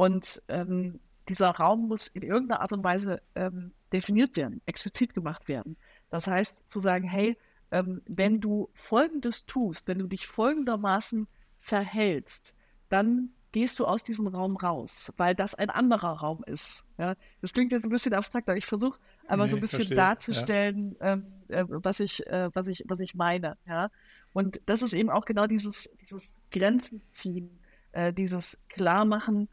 Speaker 2: Und ähm, dieser Raum muss in irgendeiner Art und Weise ähm, definiert werden, explizit gemacht werden. Das heißt, zu sagen, hey, ähm, wenn du Folgendes tust, wenn du dich folgendermaßen verhältst, dann gehst du aus diesem Raum raus, weil das ein anderer Raum ist. Ja? Das klingt jetzt ein bisschen abstrakt, aber ich versuche einmal nee, so ein bisschen verstehe. darzustellen, ja. ähm, äh, was, ich, äh, was, ich, was ich meine. Ja? Und das ist eben auch genau dieses, dieses Grenzen ziehen, äh, dieses Klarmachen,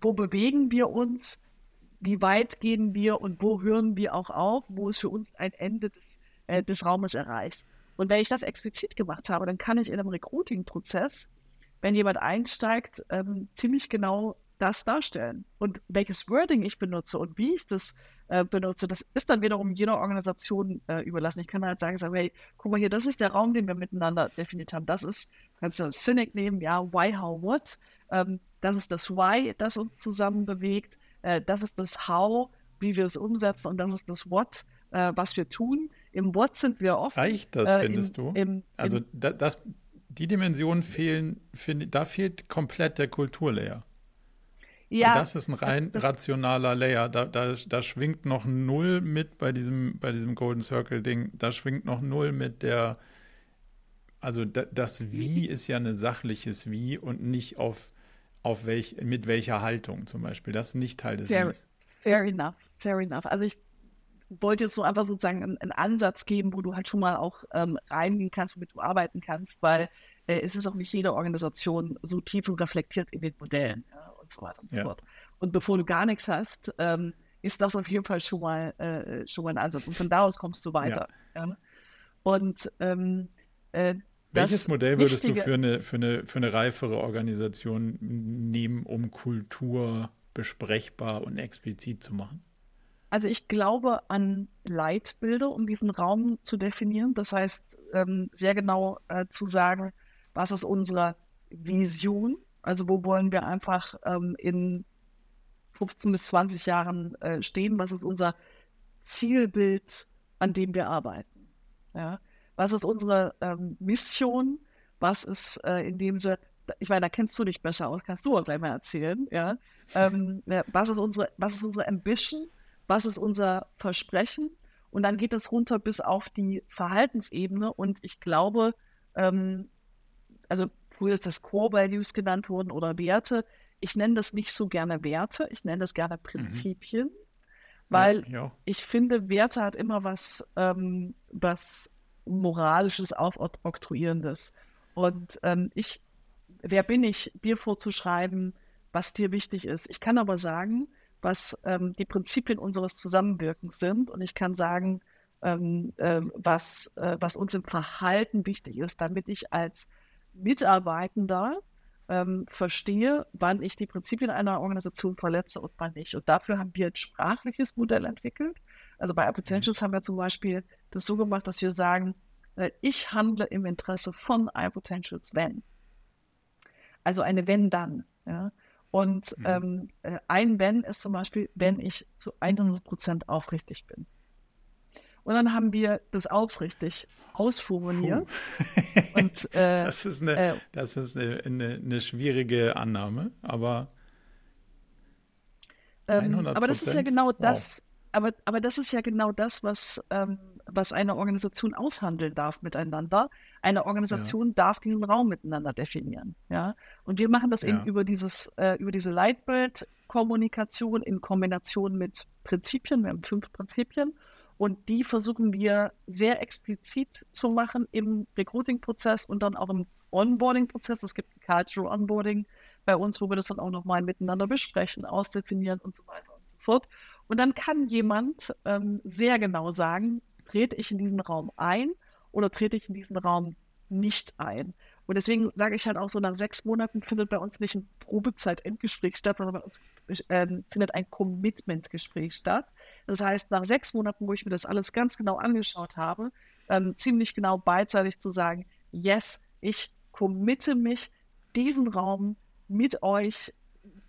Speaker 2: wo bewegen wir uns, wie weit gehen wir und wo hören wir auch auf, wo ist für uns ein Ende des, äh, des Raumes erreicht. Und wenn ich das explizit gemacht habe, dann kann ich in einem Recruiting-Prozess, wenn jemand einsteigt, ähm, ziemlich genau das darstellen. Und welches Wording ich benutze und wie ich das äh, benutze, das ist dann wiederum jeder Organisation äh, überlassen. Ich kann halt sagen, sagen, hey, guck mal hier, das ist der Raum, den wir miteinander definiert haben. Das ist, kannst du das Cynic nehmen, ja, why, how, what. Ähm, das ist das Why, das uns zusammen bewegt. Äh, das ist das How, wie wir es umsetzen. Und das ist das What, äh, was wir tun. Im What sind wir oft.
Speaker 1: Reicht das, äh, findest im, du? Im, also da, das, die Dimensionen fehlen, find, da fehlt komplett der Kulturlayer. Ja. Und das ist ein rein das, rationaler Layer. Da, da, da schwingt noch null mit bei diesem, bei diesem Golden Circle-Ding. Da schwingt noch null mit der. Also da, das Wie ist ja ein sachliches Wie und nicht auf auf welch, mit welcher Haltung zum Beispiel. Das ist nicht Teil des
Speaker 2: fair, fair enough, fair enough. Also ich wollte jetzt so einfach sozusagen einen, einen, Ansatz geben, wo du halt schon mal auch ähm, reingehen kannst, womit du arbeiten kannst, weil äh, es ist auch nicht jede Organisation so tief und reflektiert in den Modellen ja, und so weiter und so ja. fort. Und bevor du gar nichts hast, ähm, ist das auf jeden Fall schon mal, äh, schon mal ein Ansatz. Und von da aus kommst du weiter. Ja. Und ähm,
Speaker 1: äh, welches Modell würdest Wichtige, du für eine, für, eine, für eine reifere Organisation nehmen, um Kultur besprechbar und explizit zu machen?
Speaker 2: Also ich glaube an Leitbilder, um diesen Raum zu definieren. Das heißt, ähm, sehr genau äh, zu sagen, was ist unsere Vision? Also wo wollen wir einfach ähm, in 15 bis 20 Jahren äh, stehen? Was ist unser Zielbild, an dem wir arbeiten? Ja? Was ist unsere ähm, Mission? Was ist äh, in dem Sinne, ich meine, da kennst du dich besser aus, kannst du auch gleich mal erzählen, ja? Ähm, ja was, ist unsere, was ist unsere Ambition? Was ist unser Versprechen? Und dann geht es runter bis auf die Verhaltensebene. Und ich glaube, ähm, also früher ist das Core Values genannt worden oder Werte. Ich nenne das nicht so gerne Werte, ich nenne das gerne mhm. Prinzipien, mhm. weil ja, ja. ich finde, Werte hat immer was, ähm, was moralisches, aufoktroyierendes. Und ähm, ich, wer bin ich, dir vorzuschreiben, was dir wichtig ist? Ich kann aber sagen, was ähm, die Prinzipien unseres Zusammenwirkens sind und ich kann sagen, ähm, äh, was, äh, was uns im Verhalten wichtig ist, damit ich als Mitarbeitender ähm, verstehe, wann ich die Prinzipien einer Organisation verletze und wann nicht. Und dafür haben wir ein sprachliches Modell entwickelt. Also bei mhm. haben wir zum Beispiel das so gemacht, dass wir sagen, äh, ich handle im Interesse von iPotentials, wenn. Also eine wenn-dann. Ja? Und mhm. ähm, äh, ein wenn ist zum Beispiel, wenn ich zu 100 Prozent aufrichtig bin. Und dann haben wir das aufrichtig ausformuliert.
Speaker 1: und, äh, das ist, eine, äh, das ist eine, eine, eine, schwierige Annahme, aber
Speaker 2: ähm, aber das ist ja genau das, aber, aber das ist ja genau das, was, ähm, was eine Organisation aushandeln darf miteinander. Eine Organisation ja. darf diesen Raum miteinander definieren. Ja? Und wir machen das ja. eben über, dieses, äh, über diese Leitbildkommunikation in Kombination mit Prinzipien. Wir haben fünf Prinzipien. Und die versuchen wir sehr explizit zu machen im Recruiting-Prozess und dann auch im Onboarding-Prozess. Es gibt Cultural Onboarding bei uns, wo wir das dann auch nochmal miteinander besprechen, ausdefinieren und so weiter und so fort. Und dann kann jemand ähm, sehr genau sagen, trete ich in diesen Raum ein oder trete ich in diesen Raum nicht ein. Und deswegen sage ich halt auch so, nach sechs Monaten findet bei uns nicht ein Probezeit-Endgespräch statt, sondern bei uns äh, findet ein Commitment-Gespräch statt. Das heißt, nach sechs Monaten, wo ich mir das alles ganz genau angeschaut habe, ähm, ziemlich genau beidseitig zu sagen, yes, ich committe mich, diesen Raum mit euch,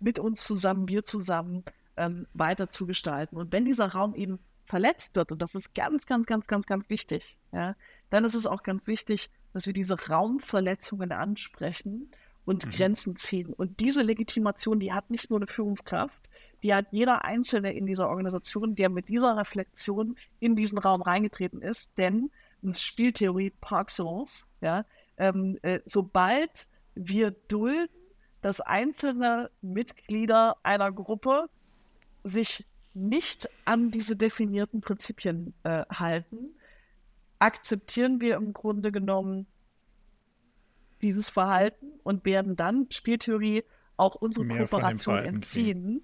Speaker 2: mit uns zusammen, wir zusammen ähm, weiter zu gestalten. Und wenn dieser Raum eben verletzt wird, und das ist ganz, ganz, ganz, ganz, ganz wichtig, ja, dann ist es auch ganz wichtig, dass wir diese Raumverletzungen ansprechen und mhm. Grenzen ziehen. Und diese Legitimation, die hat nicht nur eine Führungskraft, die hat jeder Einzelne in dieser Organisation, der mit dieser Reflexion in diesen Raum reingetreten ist. Denn, Spieltheorie par excellence, ja, ähm, äh, sobald wir dulden, dass einzelne Mitglieder einer Gruppe sich nicht an diese definierten Prinzipien äh, halten, akzeptieren wir im Grunde genommen dieses Verhalten und werden dann Spieltheorie auch unsere Mehr Kooperation entziehen.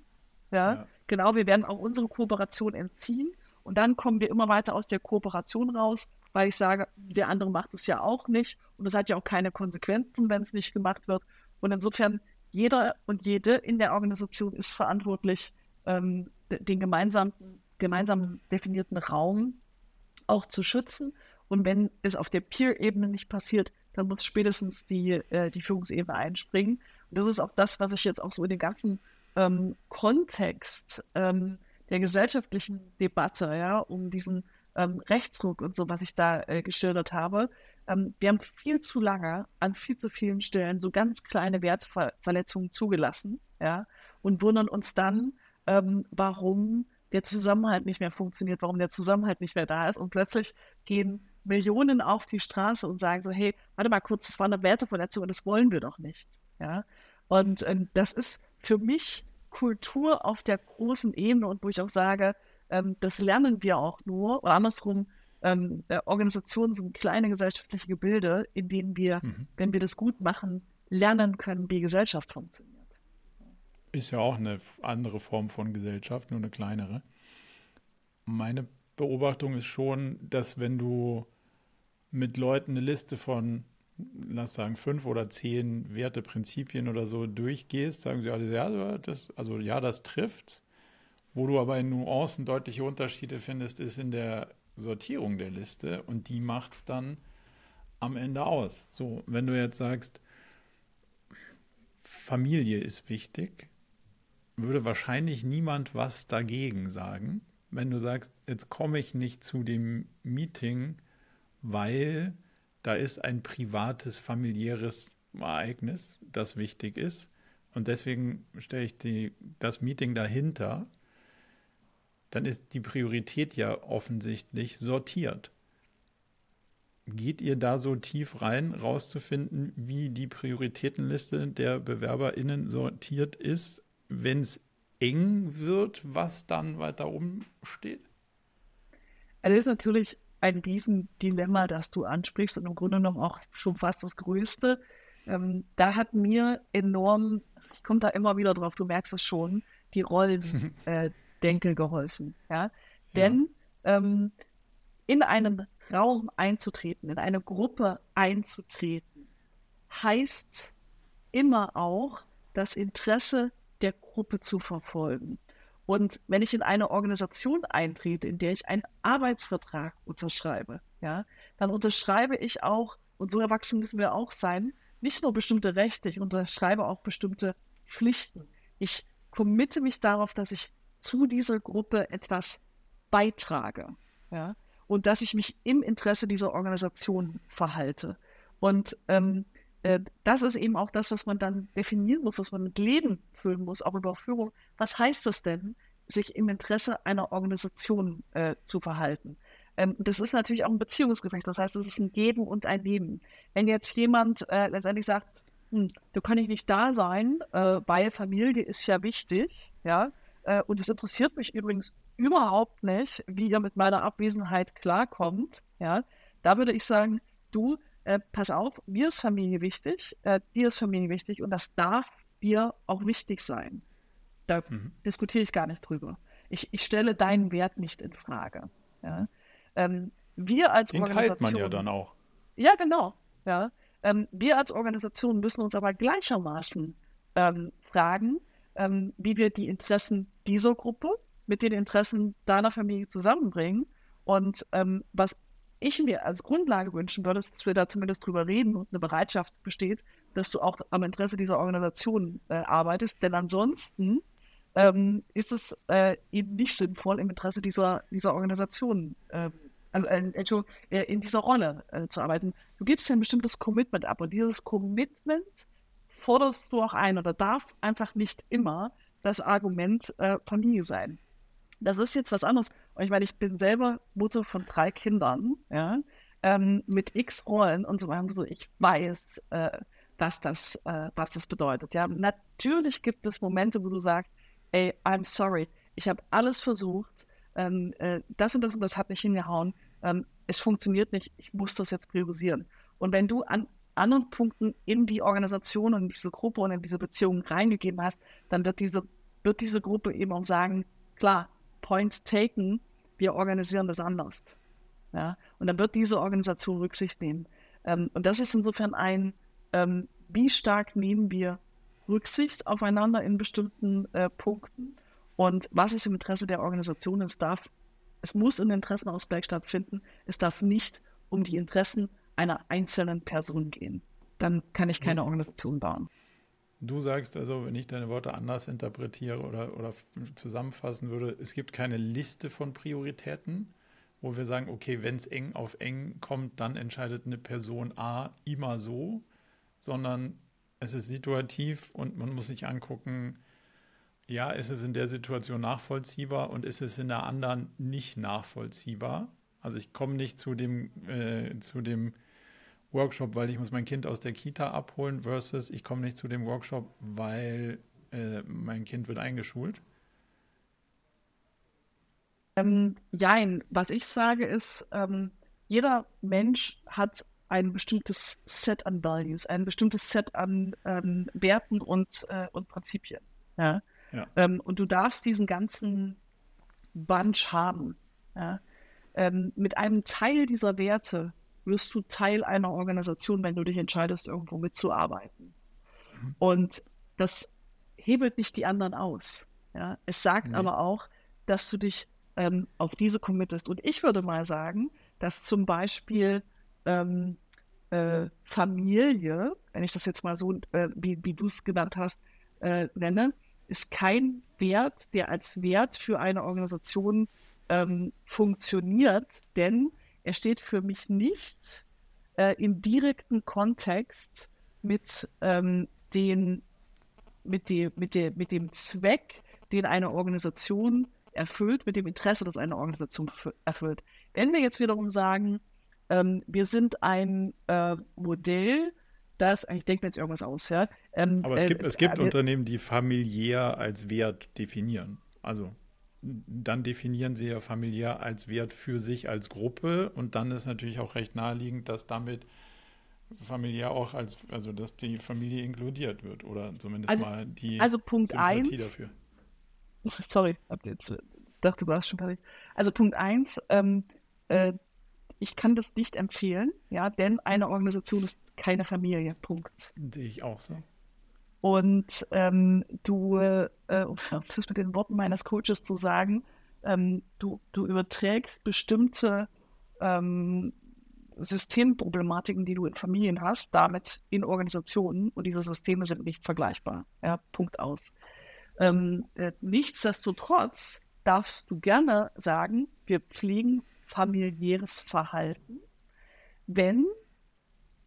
Speaker 2: Ja, ja, genau, wir werden auch unsere Kooperation entziehen und dann kommen wir immer weiter aus der Kooperation raus, weil ich sage, der andere macht es ja auch nicht und es hat ja auch keine Konsequenzen, wenn es nicht gemacht wird. Und insofern, jeder und jede in der Organisation ist verantwortlich, ähm, den gemeinsamen, gemeinsam definierten Raum auch zu schützen. Und wenn es auf der Peer-Ebene nicht passiert, dann muss spätestens die, äh, die Führungsebene einspringen. Und das ist auch das, was ich jetzt auch so in den ganzen ähm, Kontext ähm, der gesellschaftlichen Debatte, ja, um diesen ähm, Rechtsruck und so, was ich da äh, geschildert habe. Ähm, wir haben viel zu lange an viel zu vielen Stellen so ganz kleine Wertverletzungen zugelassen, ja, und wundern uns dann, ähm, warum der Zusammenhalt nicht mehr funktioniert, warum der Zusammenhalt nicht mehr da ist. Und plötzlich gehen Millionen auf die Straße und sagen so, hey, warte mal kurz, das war eine Werteverletzung und das wollen wir doch nicht. Ja? Und ähm, das ist für mich Kultur auf der großen Ebene und wo ich auch sage, ähm, das lernen wir auch nur, oder andersrum, ähm, äh, Organisationen sind kleine gesellschaftliche Gebilde, in denen wir, mhm. wenn wir das gut machen, lernen können, wie Gesellschaft funktioniert.
Speaker 1: Ist ja auch eine andere Form von Gesellschaft, nur eine kleinere. Meine Beobachtung ist schon, dass wenn du mit Leuten eine Liste von, lass sagen, fünf oder zehn Werte, Prinzipien oder so durchgehst, sagen sie alle, ja, das, also ja, das trifft. Wo du aber in Nuancen deutliche Unterschiede findest, ist in der Sortierung der Liste und die macht es dann am Ende aus. So, wenn du jetzt sagst, Familie ist wichtig, würde wahrscheinlich niemand was dagegen sagen. Wenn du sagst, jetzt komme ich nicht zu dem Meeting, weil da ist ein privates, familiäres Ereignis, das wichtig ist. Und deswegen stelle ich die, das Meeting dahinter dann ist die Priorität ja offensichtlich sortiert. Geht ihr da so tief rein, rauszufinden, wie die Prioritätenliste der BewerberInnen sortiert ist, wenn es eng wird, was dann weiter oben steht?
Speaker 2: Es ist natürlich ein Riesendilemma, das du ansprichst und im Grunde genommen auch schon fast das Größte. Ähm, da hat mir enorm, ich komme da immer wieder drauf, du merkst es schon, die Rollen äh, geholfen. Ja? Denn ja. Ähm, in einen Raum einzutreten, in eine Gruppe einzutreten, heißt immer auch, das Interesse der Gruppe zu verfolgen. Und wenn ich in eine Organisation eintrete, in der ich einen Arbeitsvertrag unterschreibe, ja, dann unterschreibe ich auch, und so erwachsen müssen wir auch sein, nicht nur bestimmte Rechte, ich unterschreibe auch bestimmte Pflichten. Ich committe mich darauf, dass ich zu dieser Gruppe etwas beitrage. Ja? Und dass ich mich im Interesse dieser Organisation verhalte. Und ähm, äh, das ist eben auch das, was man dann definieren muss, was man mit Leben füllen muss, auch über Führung. Was heißt das denn, sich im Interesse einer Organisation äh, zu verhalten? Ähm, das ist natürlich auch ein Beziehungsgefecht. Das heißt, es ist ein Geben und ein Nehmen. Wenn jetzt jemand äh, letztendlich sagt, hm, du kann ich nicht da sein, äh, weil Familie ist ja wichtig, ja, äh, und es interessiert mich übrigens überhaupt nicht, wie ihr mit meiner Abwesenheit klarkommt. Ja, da würde ich sagen, du, äh, pass auf, mir ist Familie wichtig, äh, dir ist Familie wichtig und das darf dir auch wichtig sein. Da mhm. diskutiere ich gar nicht drüber. Ich, ich stelle deinen Wert nicht in Frage. Ja? Ähm, wir als
Speaker 1: Den
Speaker 2: Organisation.
Speaker 1: man ja dann auch.
Speaker 2: Ja, genau. Ja. Ähm, wir als Organisation müssen uns aber gleichermaßen ähm, fragen, ähm, wie wir die Interessen dieser Gruppe mit den Interessen deiner Familie zusammenbringen. Und ähm, was ich mir als Grundlage wünschen würde, dass wir da zumindest drüber reden und eine Bereitschaft besteht, dass du auch am Interesse dieser Organisation äh, arbeitest. Denn ansonsten ähm, ist es äh, eben nicht sinnvoll, im Interesse dieser, dieser Organisation ähm, äh, äh, in dieser Rolle äh, zu arbeiten. Du gibst ja ein bestimmtes Commitment ab und dieses Commitment forderst du auch ein oder darf einfach nicht immer das Argument äh, Familie sein. Das ist jetzt was anderes. Und ich meine, ich bin selber Mutter von drei Kindern, ja, ähm, mit x Rollen und so weiter. Ich weiß, äh, was, das, äh, was das bedeutet. Ja, natürlich gibt es Momente, wo du sagst, ey, I'm sorry, ich habe alles versucht, ähm, äh, das und das und das hat nicht hingehauen, ähm, es funktioniert nicht, ich muss das jetzt priorisieren. Und wenn du an anderen Punkten in die Organisation und in diese Gruppe und in diese Beziehung reingegeben hast, dann wird diese, wird diese Gruppe eben auch sagen, klar, point taken, wir organisieren das anders. Ja? Und dann wird diese Organisation Rücksicht nehmen. Ähm, und das ist insofern ein, ähm, wie stark nehmen wir Rücksicht aufeinander in bestimmten äh, Punkten und was ist im Interesse der Organisation. Es darf, es muss im Interessenausgleich stattfinden. Es darf nicht um die Interessen einer einzelnen Person gehen. Dann kann ich keine Organisation bauen.
Speaker 1: Du sagst also, wenn ich deine Worte anders interpretiere oder, oder zusammenfassen würde, es gibt keine Liste von Prioritäten, wo wir sagen, okay, wenn es eng auf eng kommt, dann entscheidet eine Person A immer so, sondern es ist situativ und man muss sich angucken, ja, ist es in der Situation nachvollziehbar und ist es in der anderen nicht nachvollziehbar. Also ich komme nicht zu dem, äh, zu dem Workshop, weil ich muss mein Kind aus der Kita abholen versus ich komme nicht zu dem Workshop, weil äh, mein Kind wird eingeschult?
Speaker 2: Ähm, jein, was ich sage ist, ähm, jeder Mensch hat ein bestimmtes Set an Values, ein bestimmtes Set an ähm, Werten und, äh, und Prinzipien. Ja? ja. Ähm, und du darfst diesen ganzen Bunch haben. Ja? Ähm, mit einem Teil dieser Werte wirst du Teil einer Organisation, wenn du dich entscheidest, irgendwo mitzuarbeiten. Mhm. Und das hebelt nicht die anderen aus. Ja? Es sagt nee. aber auch, dass du dich ähm, auf diese committest. Und ich würde mal sagen, dass zum Beispiel ähm, äh, Familie, wenn ich das jetzt mal so, äh, wie, wie du es genannt hast, äh, nenne, ist kein Wert, der als Wert für eine Organisation ähm, funktioniert, denn er steht für mich nicht äh, im direkten Kontext mit, ähm, den, mit, die, mit, der, mit dem Zweck, den eine Organisation erfüllt, mit dem Interesse, das eine Organisation erfüllt. Wenn wir jetzt wiederum sagen, ähm, wir sind ein äh, Modell, das, ich denke mir jetzt irgendwas aus, ja.
Speaker 1: Ähm, Aber es gibt, äh, es gibt äh, Unternehmen, die familiär als Wert definieren. Also dann definieren sie ja familiär als Wert für sich als Gruppe und dann ist natürlich auch recht naheliegend, dass damit familiär auch als, also dass die Familie inkludiert wird oder zumindest
Speaker 2: also,
Speaker 1: mal die
Speaker 2: also Punkt Sympathie eins, dafür. Sorry, hab jetzt dachte, du warst schon fertig. Also Punkt eins, ähm, äh, ich kann das nicht empfehlen, ja, denn eine Organisation ist keine Familie. Punkt.
Speaker 1: Sehe ich auch so.
Speaker 2: Und ähm, du, äh, das ist mit den Worten meines Coaches zu sagen, ähm, du, du überträgst bestimmte ähm, Systemproblematiken, die du in Familien hast, damit in Organisationen und diese Systeme sind nicht vergleichbar. Ja, Punkt aus. Ähm, äh, nichtsdestotrotz darfst du gerne sagen, wir pflegen familiäres Verhalten, wenn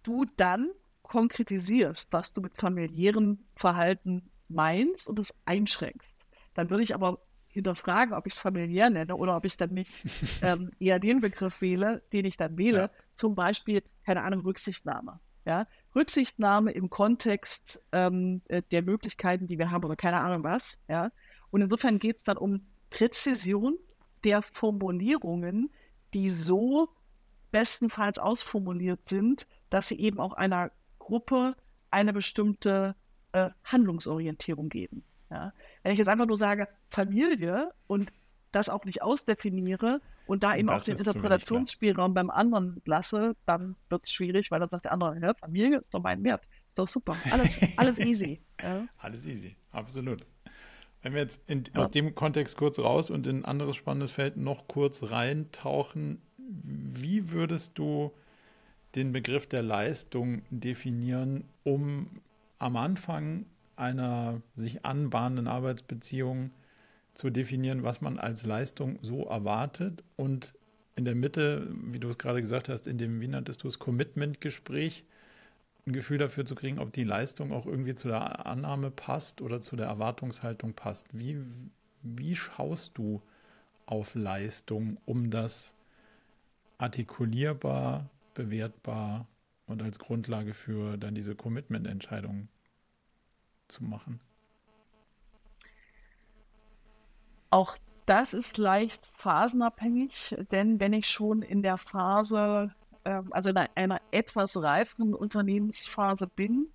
Speaker 2: du dann konkretisierst, was du mit familiärem Verhalten meinst und es einschränkst. Dann würde ich aber hinterfragen, ob ich es familiär nenne oder ob ich dann nicht ähm, eher den Begriff wähle, den ich dann wähle. Ja. Zum Beispiel, keine Ahnung, Rücksichtnahme. Ja? Rücksichtnahme im Kontext ähm, äh, der Möglichkeiten, die wir haben, oder keine Ahnung was. Ja? Und insofern geht es dann um Präzision der Formulierungen, die so bestenfalls ausformuliert sind, dass sie eben auch einer Gruppe eine bestimmte äh, Handlungsorientierung geben. Ja? Wenn ich jetzt einfach nur sage Familie und das auch nicht ausdefiniere und da eben auch den Interpretationsspielraum beim anderen lasse, dann wird es schwierig, weil dann sagt der andere, ja, Familie ist doch mein Wert. Ist doch super. Alles, alles easy. Ja?
Speaker 1: Alles easy, absolut. Wenn wir jetzt in, ja. aus dem Kontext kurz raus und in ein anderes spannendes Feld noch kurz reintauchen, wie würdest du den Begriff der Leistung definieren, um am Anfang einer sich anbahnenden Arbeitsbeziehung zu definieren, was man als Leistung so erwartet und in der Mitte, wie du es gerade gesagt hast, in dem, wie nanntest du es, Commitment-Gespräch, ein Gefühl dafür zu kriegen, ob die Leistung auch irgendwie zu der Annahme passt oder zu der Erwartungshaltung passt. Wie, wie schaust du auf Leistung, um das artikulierbar, bewertbar und als Grundlage für dann diese Commitment-Entscheidung zu machen?
Speaker 2: Auch das ist leicht phasenabhängig, denn wenn ich schon in der Phase ähm, also in einer etwas reiferen Unternehmensphase bin,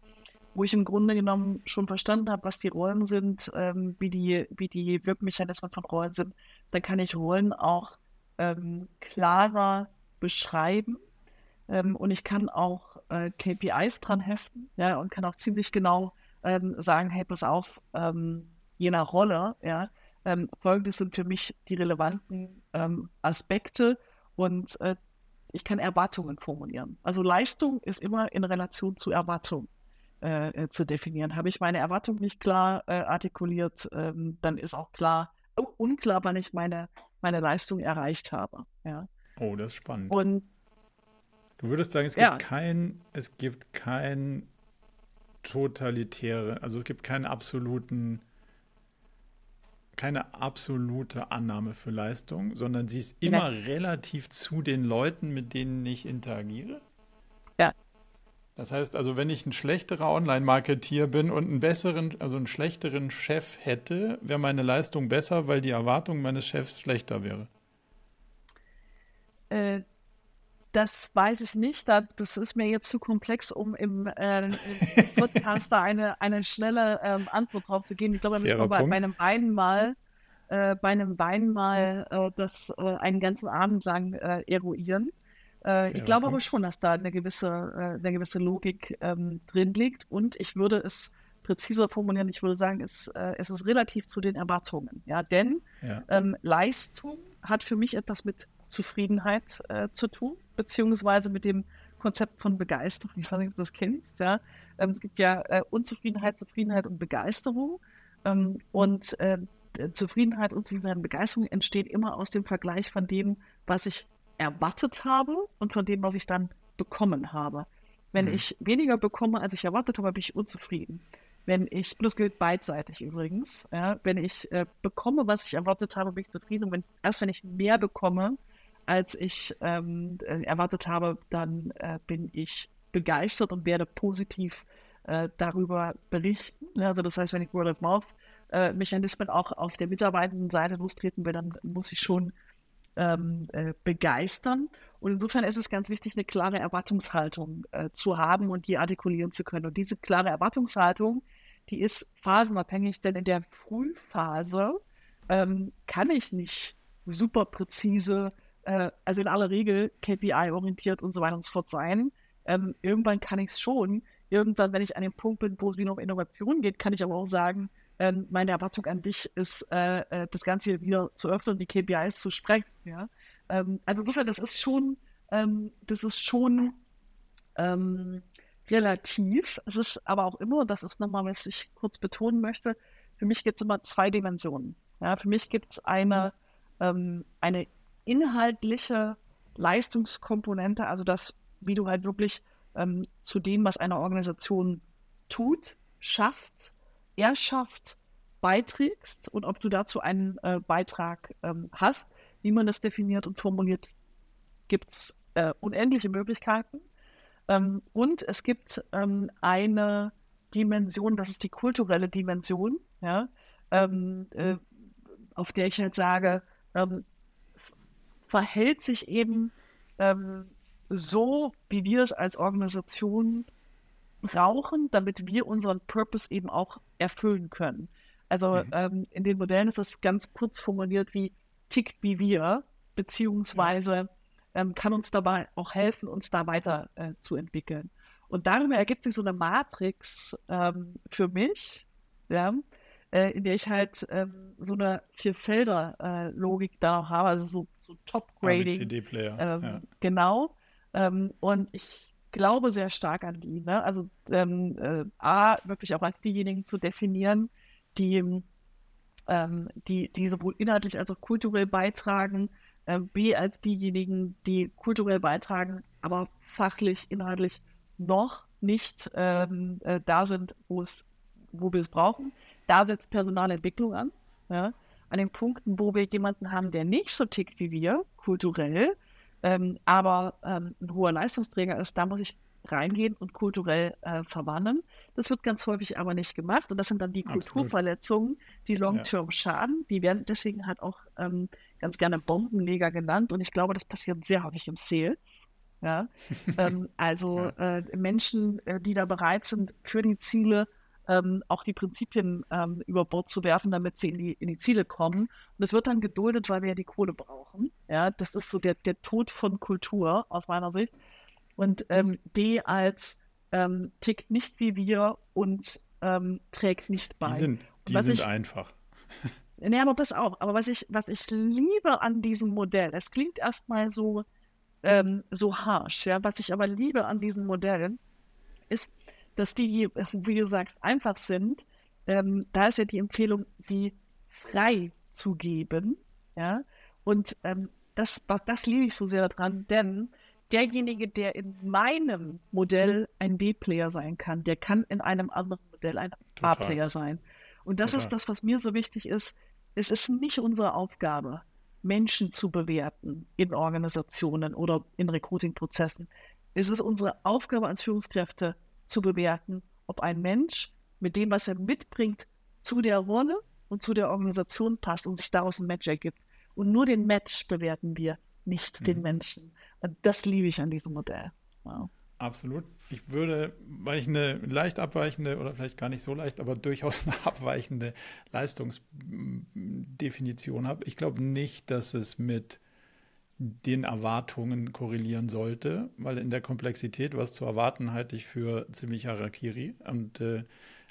Speaker 2: wo ich im Grunde genommen schon verstanden habe, was die Rollen sind, ähm, wie, die, wie die Wirkmechanismen von Rollen sind, dann kann ich Rollen auch ähm, klarer beschreiben ähm, und ich kann auch äh, KPIs dran heften ja, und kann auch ziemlich genau ähm, sagen, hey, pass auf, ähm, je nach Rolle, ja, folgendes sind für mich die relevanten Aspekte und äh, ich kann Erwartungen formulieren. Also Leistung ist immer in Relation zu Erwartung äh, äh, zu definieren. Habe ich meine Erwartung nicht klar äh, artikuliert, ähm, dann ist auch klar, oh, unklar, wann ich meine, meine Leistung erreicht habe. Ja.
Speaker 1: Oh, das ist spannend.
Speaker 2: Und
Speaker 1: du würdest sagen, es gibt ja. kein, es gibt kein totalitäre, also es gibt keinen absoluten keine absolute Annahme für Leistung, sondern sie ist immer ja. relativ zu den Leuten, mit denen ich interagiere?
Speaker 2: Ja,
Speaker 1: Das heißt also, wenn ich ein schlechterer Online-Marketier bin und einen besseren, also einen schlechteren Chef hätte, wäre meine Leistung besser, weil die Erwartung meines Chefs schlechter wäre.
Speaker 2: Äh, das weiß ich nicht. Das ist mir jetzt zu komplex, um im, äh, im Podcast da eine, eine schnelle ähm, Antwort drauf zu geben. Ich glaube, da müssen wir bei, bei, einem Wein mal, äh, bei einem Wein mal äh, das äh, einen ganzen Abend lang äh, eruieren. Äh, ich glaube aber schon, dass da eine gewisse, eine gewisse Logik ähm, drin liegt. Und ich würde es präziser formulieren. Ich würde sagen, es, es ist relativ zu den Erwartungen. Ja, denn ja. Ähm, Leistung hat für mich etwas mit Zufriedenheit äh, zu tun, beziehungsweise mit dem Konzept von Begeisterung. Ich weiß nicht, ob du das kennst. Ja? Ähm, es gibt ja äh, Unzufriedenheit, Zufriedenheit und Begeisterung. Ähm, und äh, Zufriedenheit, Unzufriedenheit und Begeisterung entsteht immer aus dem Vergleich von dem, was ich erwartet habe und von dem, was ich dann bekommen habe. Wenn mhm. ich weniger bekomme, als ich erwartet habe, bin ich unzufrieden. Wenn ich, das gilt beidseitig übrigens, ja, wenn ich äh, bekomme, was ich erwartet habe, bin ich zufrieden. Und wenn, erst wenn ich mehr bekomme, als ich ähm, äh, erwartet habe, dann äh, bin ich begeistert und werde positiv äh, darüber berichten. Also das heißt, wenn ich Word of Mouth äh, Mechanismen auch auf der Mitarbeitendenseite lostreten will, dann muss ich schon ähm, äh, begeistern. Und insofern ist es ganz wichtig, eine klare Erwartungshaltung äh, zu haben und die artikulieren zu können. Und diese klare Erwartungshaltung, die ist phasenabhängig, denn in der Frühphase ähm, kann ich nicht super präzise äh, also in aller Regel KPI-orientiert und so weiter und so fort sein. Ähm, irgendwann kann ich es schon. Irgendwann, wenn ich an dem Punkt bin, wo es wieder um Innovation geht, kann ich aber auch sagen, ähm, meine Erwartung an dich ist, äh, äh, das Ganze hier wieder zu öffnen und die KPIs zu sprechen. Ja? Ähm, also insofern, das ist schon, ähm, das ist schon ähm, relativ. Es ist aber auch immer, das ist nochmal, was ich kurz betonen möchte, für mich gibt es immer zwei Dimensionen. Ja? Für mich gibt es eine, ähm, eine inhaltliche Leistungskomponente, also das, wie du halt wirklich ähm, zu dem, was eine Organisation tut, schafft, erschafft, beiträgst und ob du dazu einen äh, Beitrag ähm, hast, wie man das definiert und formuliert, gibt es äh, unendliche Möglichkeiten. Ähm, und es gibt ähm, eine Dimension, das ist die kulturelle Dimension, ja, ähm, äh, auf der ich halt sage, ähm, verhält sich eben ähm, so, wie wir es als Organisation brauchen, damit wir unseren Purpose eben auch erfüllen können. Also mhm. ähm, in den Modellen ist es ganz kurz formuliert wie tickt wie wir, beziehungsweise ähm, kann uns dabei auch helfen, uns da weiter äh, zu entwickeln. Und darüber ergibt sich so eine Matrix ähm, für mich, ja, äh, in der ich halt ähm, so eine Vier-Felder-Logik äh, da habe, also so, so Top-Grading.
Speaker 1: CD-Player.
Speaker 2: Ähm,
Speaker 1: ja.
Speaker 2: Genau. Ähm, und ich glaube sehr stark an die. Ne? Also ähm, äh, A, wirklich auch als diejenigen zu definieren, die, ähm, die, die sowohl inhaltlich als auch kulturell beitragen. B, als diejenigen, die kulturell beitragen, aber fachlich, inhaltlich noch nicht ähm, äh, da sind, wo es wo wir es brauchen. Da setzt Personalentwicklung an. Ja? An den Punkten, wo wir jemanden haben, der nicht so tickt wie wir, kulturell, ähm, aber ähm, ein hoher Leistungsträger ist, da muss ich reingehen und kulturell äh, verwandeln. Das wird ganz häufig aber nicht gemacht. Und das sind dann die Absolut. Kulturverletzungen, die long-term ja. schaden. Die werden deswegen halt auch ähm, ganz gerne Bombenleger genannt. Und ich glaube, das passiert sehr häufig im Sales. Ja? ähm, also ja. Äh, Menschen, äh, die da bereit sind, für die Ziele ähm, auch die Prinzipien ähm, über Bord zu werfen, damit sie in die, in die Ziele kommen. Und es wird dann geduldet, weil wir ja die Kohle brauchen. Ja, das ist so der, der Tod von Kultur aus meiner Sicht. Und ähm, D als ähm, tickt nicht wie wir und ähm, trägt nicht bei.
Speaker 1: Die sind, die sind ich, einfach.
Speaker 2: Ja, aber das auch. Aber was ich, was ich liebe an diesem Modell, es klingt erstmal so, ähm, so harsh, ja, was ich aber liebe an diesem Modell, ist, dass die, wie du sagst, einfach sind, ähm, da ist ja die Empfehlung, sie frei zu geben. Ja? Und ähm, das, das liebe ich so sehr daran, denn derjenige, der in meinem Modell ein B-Player sein kann, der kann in einem anderen Modell ein A-Player sein. Und das Total. ist das, was mir so wichtig ist. Es ist nicht unsere Aufgabe, Menschen zu bewerten in Organisationen oder in Recruiting-Prozessen es ist unsere Aufgabe als Führungskräfte zu bewerten, ob ein Mensch mit dem, was er mitbringt, zu der Rolle und zu der Organisation passt und sich daraus ein Match ergibt. Und nur den Match bewerten wir, nicht mhm. den Menschen. Und das liebe ich an diesem Modell. Wow.
Speaker 1: Absolut. Ich würde, weil ich eine leicht abweichende oder vielleicht gar nicht so leicht, aber durchaus eine abweichende Leistungsdefinition habe, ich glaube nicht, dass es mit den Erwartungen korrelieren sollte, weil in der Komplexität, was zu erwarten, halte ich für ziemlich Harakiri und äh,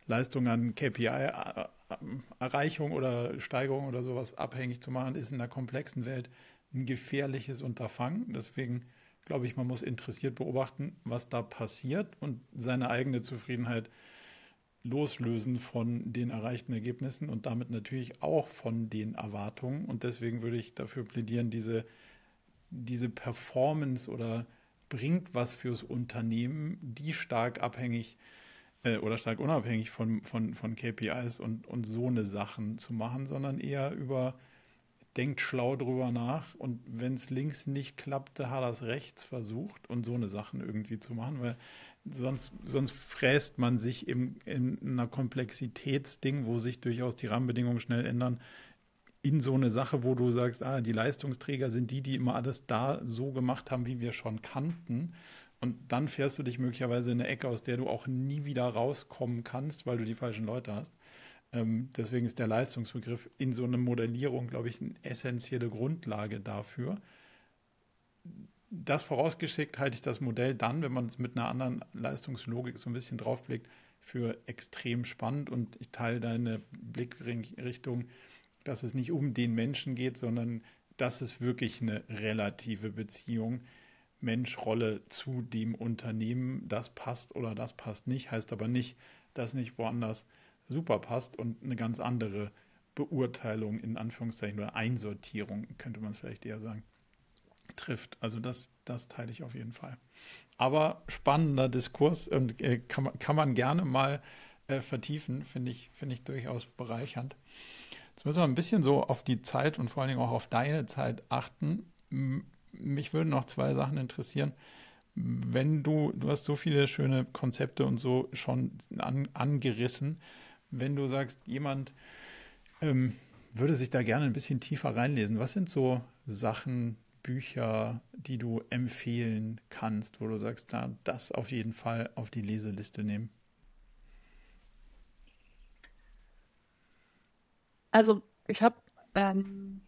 Speaker 1: Leistung an KPI-Erreichung oder Steigerung oder sowas abhängig zu machen, ist in der komplexen Welt ein gefährliches Unterfangen. Deswegen glaube ich, man muss interessiert beobachten, was da passiert und seine eigene Zufriedenheit loslösen von den erreichten Ergebnissen und damit natürlich auch von den Erwartungen. Und deswegen würde ich dafür plädieren, diese, diese Performance oder bringt was fürs Unternehmen, die stark abhängig äh, oder stark unabhängig von, von, von KPIs und, und so eine Sachen zu machen, sondern eher über denkt schlau drüber nach und wenn es links nicht klappte, hat er es rechts versucht und so eine Sachen irgendwie zu machen, weil sonst, sonst fräst man sich im, in einer Komplexitätsding, wo sich durchaus die Rahmenbedingungen schnell ändern, in so eine Sache, wo du sagst, ah, die Leistungsträger sind die, die immer alles da so gemacht haben, wie wir schon kannten. Und dann fährst du dich möglicherweise in eine Ecke, aus der du auch nie wieder rauskommen kannst, weil du die falschen Leute hast. Ähm, deswegen ist der Leistungsbegriff in so einer Modellierung, glaube ich, eine essentielle Grundlage dafür. Das vorausgeschickt halte ich das Modell dann, wenn man es mit einer anderen Leistungslogik so ein bisschen draufblickt, für extrem spannend und ich teile deine Blickrichtung, dass es nicht um den Menschen geht, sondern dass es wirklich eine relative Beziehung Mensch-Rolle zu dem Unternehmen, das passt oder das passt nicht, heißt aber nicht, dass nicht woanders super passt und eine ganz andere Beurteilung in Anführungszeichen oder Einsortierung, könnte man es vielleicht eher sagen, trifft. Also das, das teile ich auf jeden Fall. Aber spannender Diskurs äh, kann, man, kann man gerne mal äh, vertiefen, finde ich, finde ich durchaus bereichernd. Jetzt müssen wir ein bisschen so auf die Zeit und vor allen Dingen auch auf deine Zeit achten. Mich würden noch zwei Sachen interessieren wenn du, du hast so viele schöne Konzepte und so schon an, angerissen, wenn du sagst, jemand ähm, würde sich da gerne ein bisschen tiefer reinlesen, was sind so Sachen, Bücher, die du empfehlen kannst, wo du sagst, da das auf jeden Fall auf die Leseliste nehmen?
Speaker 2: Also ich habe ähm,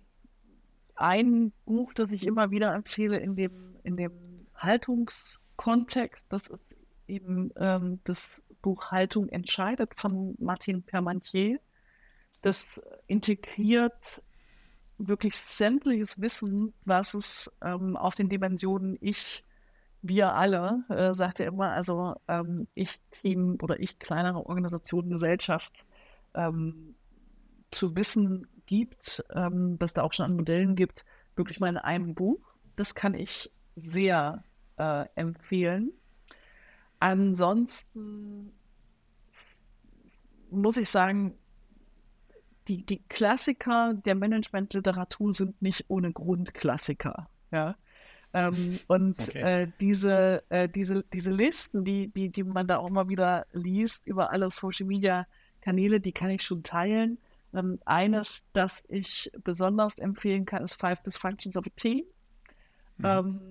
Speaker 2: ein Buch, das ich immer wieder empfehle in dem, in dem Haltungskontext. Das ist eben ähm, das Buch Haltung entscheidet von Martin Permantier. Das integriert wirklich sämtliches Wissen, was es ähm, auf den Dimensionen ich, wir alle, äh, sagt er immer, also ähm, ich Team oder ich kleinere Organisation, Gesellschaft ähm, zu wissen gibt, ähm, dass da auch schon an Modellen gibt, wirklich mal in einem Buch. Das kann ich sehr äh, empfehlen. Ansonsten muss ich sagen, die, die Klassiker der Managementliteratur sind nicht ohne Grund Klassiker. Ja? Ähm, und okay. äh, diese, äh, diese, diese Listen, die, die, die man da auch mal wieder liest über alle Social Media Kanäle, die kann ich schon teilen. Ähm, eines, das ich besonders empfehlen kann, ist Five Dysfunctions of a Team mhm. ähm,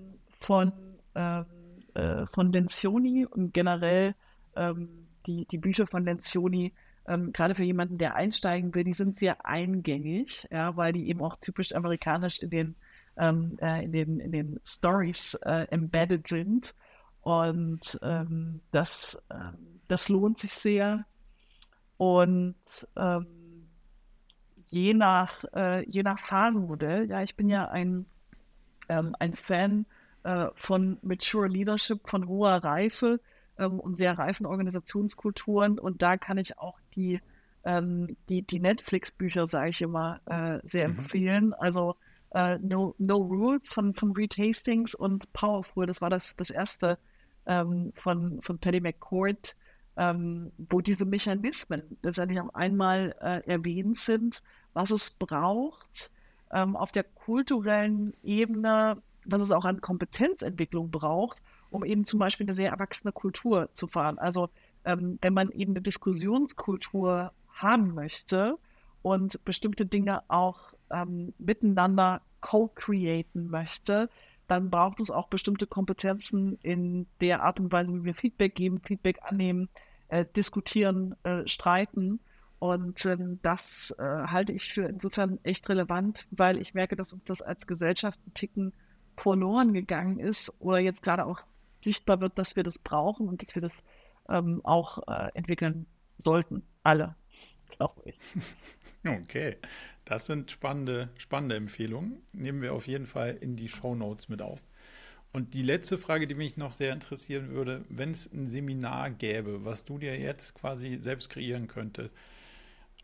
Speaker 2: von ähm, äh, von Lencioni und generell ähm, die, die Bücher von Lencioni, ähm, gerade für jemanden, der einsteigen will, die sind sehr eingängig, ja, weil die eben auch typisch amerikanisch in den, ähm, äh, in den, in den Stories äh, embedded sind. Und das, das lohnt sich sehr. Und ähm, je nach, äh, je nach Phasenmodell, ja, ich bin ja ein, ähm, ein Fan äh, von Mature Leadership, von hoher Reife ähm, und sehr reifen Organisationskulturen. Und da kann ich auch die, ähm, die, die Netflix-Bücher, sage ich immer, äh, sehr mhm. empfehlen. Also äh, no, no Rules von, von Reed Hastings und Powerful, das war das, das erste ähm, von, von Paddy McCourt, ähm, wo diese Mechanismen letztendlich auf einmal äh, erwähnt sind, was es braucht, ähm, auf der kulturellen Ebene was es auch an Kompetenzentwicklung braucht, um eben zum Beispiel eine sehr erwachsene Kultur zu fahren. Also ähm, wenn man eben eine Diskussionskultur haben möchte und bestimmte Dinge auch ähm, miteinander co-createn möchte, dann braucht es auch bestimmte Kompetenzen in der Art und Weise, wie wir Feedback geben, Feedback annehmen, äh, diskutieren, äh, streiten. Und ähm, das äh, halte ich für insofern echt relevant, weil ich merke, dass uns das als Gesellschaft ein Ticken verloren gegangen ist oder jetzt gerade auch sichtbar wird, dass wir das brauchen und dass wir das ähm, auch äh, entwickeln sollten. Alle.
Speaker 1: Okay, das sind spannende, spannende Empfehlungen. Nehmen wir auf jeden Fall in die Show Notes mit auf. Und die letzte Frage, die mich noch sehr interessieren würde, wenn es ein Seminar gäbe, was du dir jetzt quasi selbst kreieren könntest,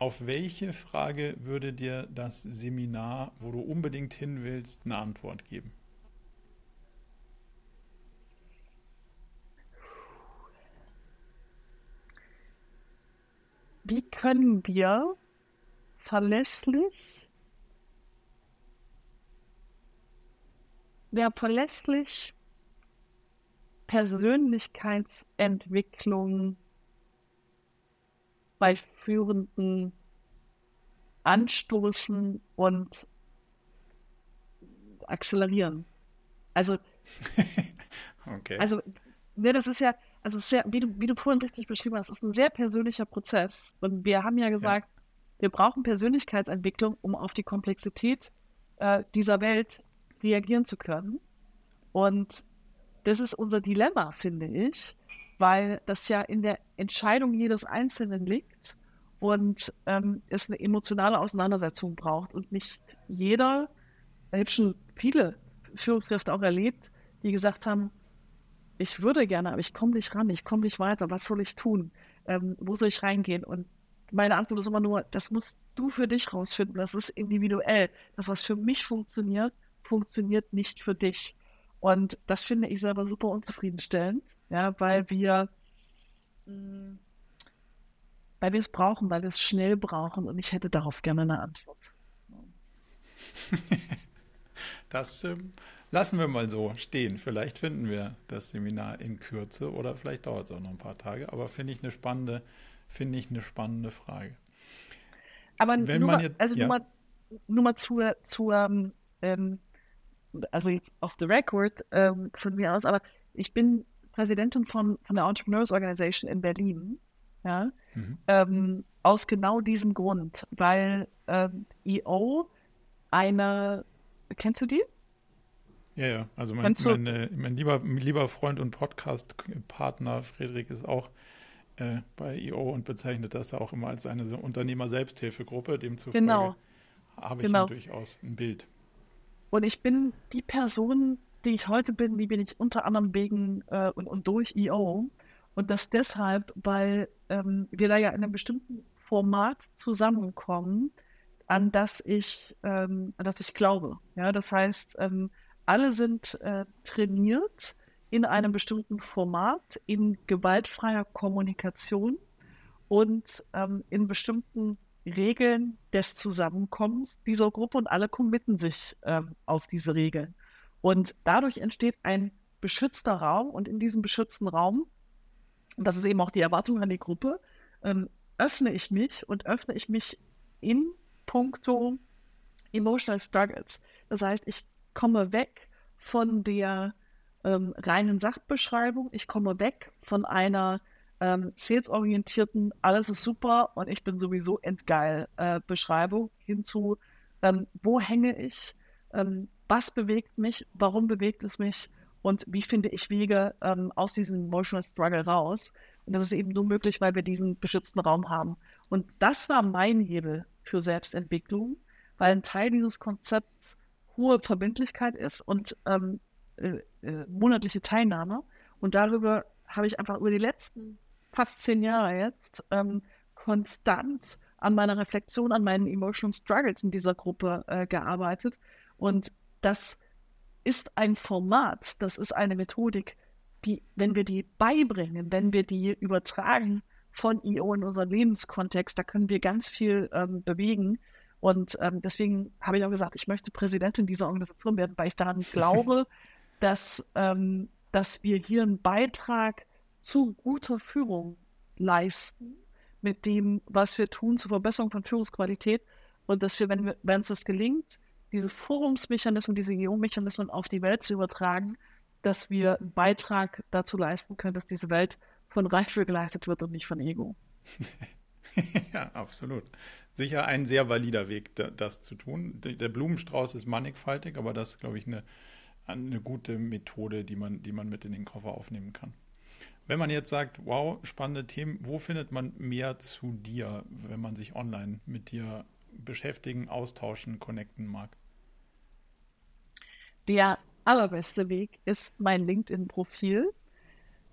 Speaker 1: auf welche Frage würde dir das Seminar, wo du unbedingt hin willst, eine Antwort geben?
Speaker 2: Wie können wir verlässlich, wer verlässlich Persönlichkeitsentwicklung bei Führenden anstoßen und akzelerieren. Also, okay. also, ne, das ist ja, also sehr, wie, du, wie du vorhin richtig beschrieben hast, ist ein sehr persönlicher Prozess. Und wir haben ja gesagt, ja. wir brauchen Persönlichkeitsentwicklung, um auf die Komplexität äh, dieser Welt reagieren zu können. Und das ist unser Dilemma, finde ich, weil das ja in der Entscheidung jedes Einzelnen liegt und ähm, es eine emotionale Auseinandersetzung braucht. Und nicht jeder, ich habe schon viele Führungskräfte auch erlebt, die gesagt haben, ich würde gerne, aber ich komme nicht ran, ich komme nicht weiter, was soll ich tun? Ähm, wo soll ich reingehen? Und meine Antwort ist immer nur, das musst du für dich rausfinden, das ist individuell. Das, was für mich funktioniert, funktioniert nicht für dich. Und das finde ich selber super unzufriedenstellend, ja, weil wir, mm, weil wir es brauchen, weil wir es schnell brauchen und ich hätte darauf gerne eine Antwort.
Speaker 1: das ähm, lassen wir mal so stehen. Vielleicht finden wir das Seminar in Kürze oder vielleicht dauert es auch noch ein paar Tage. Aber finde ich eine spannende, finde ich eine spannende Frage.
Speaker 2: Aber Wenn nur, mal, jetzt, also ja. nur, mal, nur mal zur, zur ähm, also jetzt off the record ähm, von mir aus, aber ich bin Präsidentin von, von der Entrepreneurs Organization in Berlin. Ja, mhm. ähm, aus genau diesem Grund, weil ähm, EO eine, kennst du die?
Speaker 1: Ja, ja. Also mein, meine, mein lieber, lieber Freund und Podcast-Partner Friedrich ist auch äh, bei IO und bezeichnet das auch immer als eine Unternehmer-Selbsthilfegruppe. Demzufolge genau. habe ich genau. durchaus ein Bild.
Speaker 2: Und ich bin die Person, die ich heute bin, die bin ich unter anderem wegen äh, und, und durch IO. Und das deshalb, weil ähm, wir da ja in einem bestimmten Format zusammenkommen, an das ich, ähm, an das ich glaube. Ja, das heißt, ähm, alle sind äh, trainiert in einem bestimmten Format, in gewaltfreier Kommunikation und ähm, in bestimmten Regeln des Zusammenkommens dieser Gruppe und alle committen sich ähm, auf diese Regeln. Und dadurch entsteht ein beschützter Raum und in diesem beschützten Raum, und das ist eben auch die Erwartung an die Gruppe, ähm, öffne ich mich und öffne ich mich in puncto Emotional Struggles. Das heißt, ich komme weg von der ähm, reinen Sachbeschreibung, ich komme weg von einer ähm, salesorientierten, alles ist super und ich bin sowieso entgeil äh, Beschreibung hinzu, ähm, wo hänge ich, ähm, was bewegt mich, warum bewegt es mich und wie finde ich Wege ähm, aus diesem Emotional Struggle raus. Und das ist eben nur möglich, weil wir diesen beschützten Raum haben. Und das war mein Hebel für Selbstentwicklung, weil ein Teil dieses Konzepts hohe Verbindlichkeit ist und ähm, äh, äh, monatliche Teilnahme. Und darüber habe ich einfach über die letzten fast zehn Jahre jetzt ähm, konstant an meiner Reflexion, an meinen Emotional Struggles in dieser Gruppe äh, gearbeitet. Und das ist ein Format, das ist eine Methodik, die, wenn wir die beibringen, wenn wir die übertragen von IO in unseren Lebenskontext, da können wir ganz viel ähm, bewegen. Und ähm, deswegen habe ich auch gesagt, ich möchte Präsidentin dieser Organisation werden, weil ich daran glaube, dass ähm, dass wir hier einen Beitrag zu guter Führung leisten, mit dem, was wir tun zur Verbesserung von Führungsqualität und dass wir, wenn, wir, wenn uns das gelingt, diese Forumsmechanismen, diese Geomechanismen auf die Welt zu übertragen, dass wir einen Beitrag dazu leisten können, dass diese Welt von Reichweite geleitet wird und nicht von Ego.
Speaker 1: ja, absolut. Sicher ein sehr valider Weg, das zu tun. Der Blumenstrauß ist mannigfaltig, aber das ist, glaube ich, eine, eine gute Methode, die man, die man mit in den Koffer aufnehmen kann. Wenn man jetzt sagt, wow, spannende Themen, wo findet man mehr zu dir, wenn man sich online mit dir beschäftigen, austauschen, connecten mag?
Speaker 2: Der allerbeste Weg ist mein LinkedIn-Profil.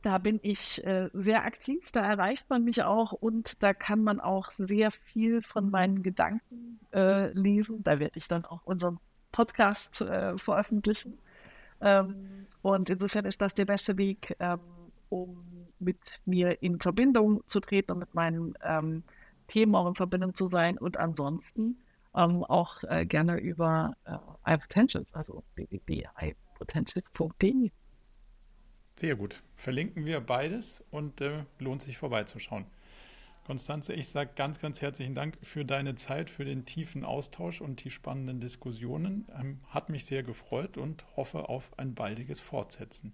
Speaker 2: Da bin ich äh, sehr aktiv, da erreicht man mich auch und da kann man auch sehr viel von meinen Gedanken äh, lesen. Da werde ich dann auch unseren Podcast äh, veröffentlichen. Ähm, und insofern ist das der beste Weg, ähm, um mit mir in Verbindung zu treten und mit meinen ähm, Themen auch in Verbindung zu sein. Und ansonsten ähm, auch äh, gerne über äh, iPotentials, also www.ipotentials.de.
Speaker 1: Sehr gut. Verlinken wir beides und äh, lohnt sich vorbeizuschauen. Konstanze, ich sage ganz, ganz herzlichen Dank für deine Zeit, für den tiefen Austausch und die spannenden Diskussionen. Ähm, hat mich sehr gefreut und hoffe auf ein baldiges Fortsetzen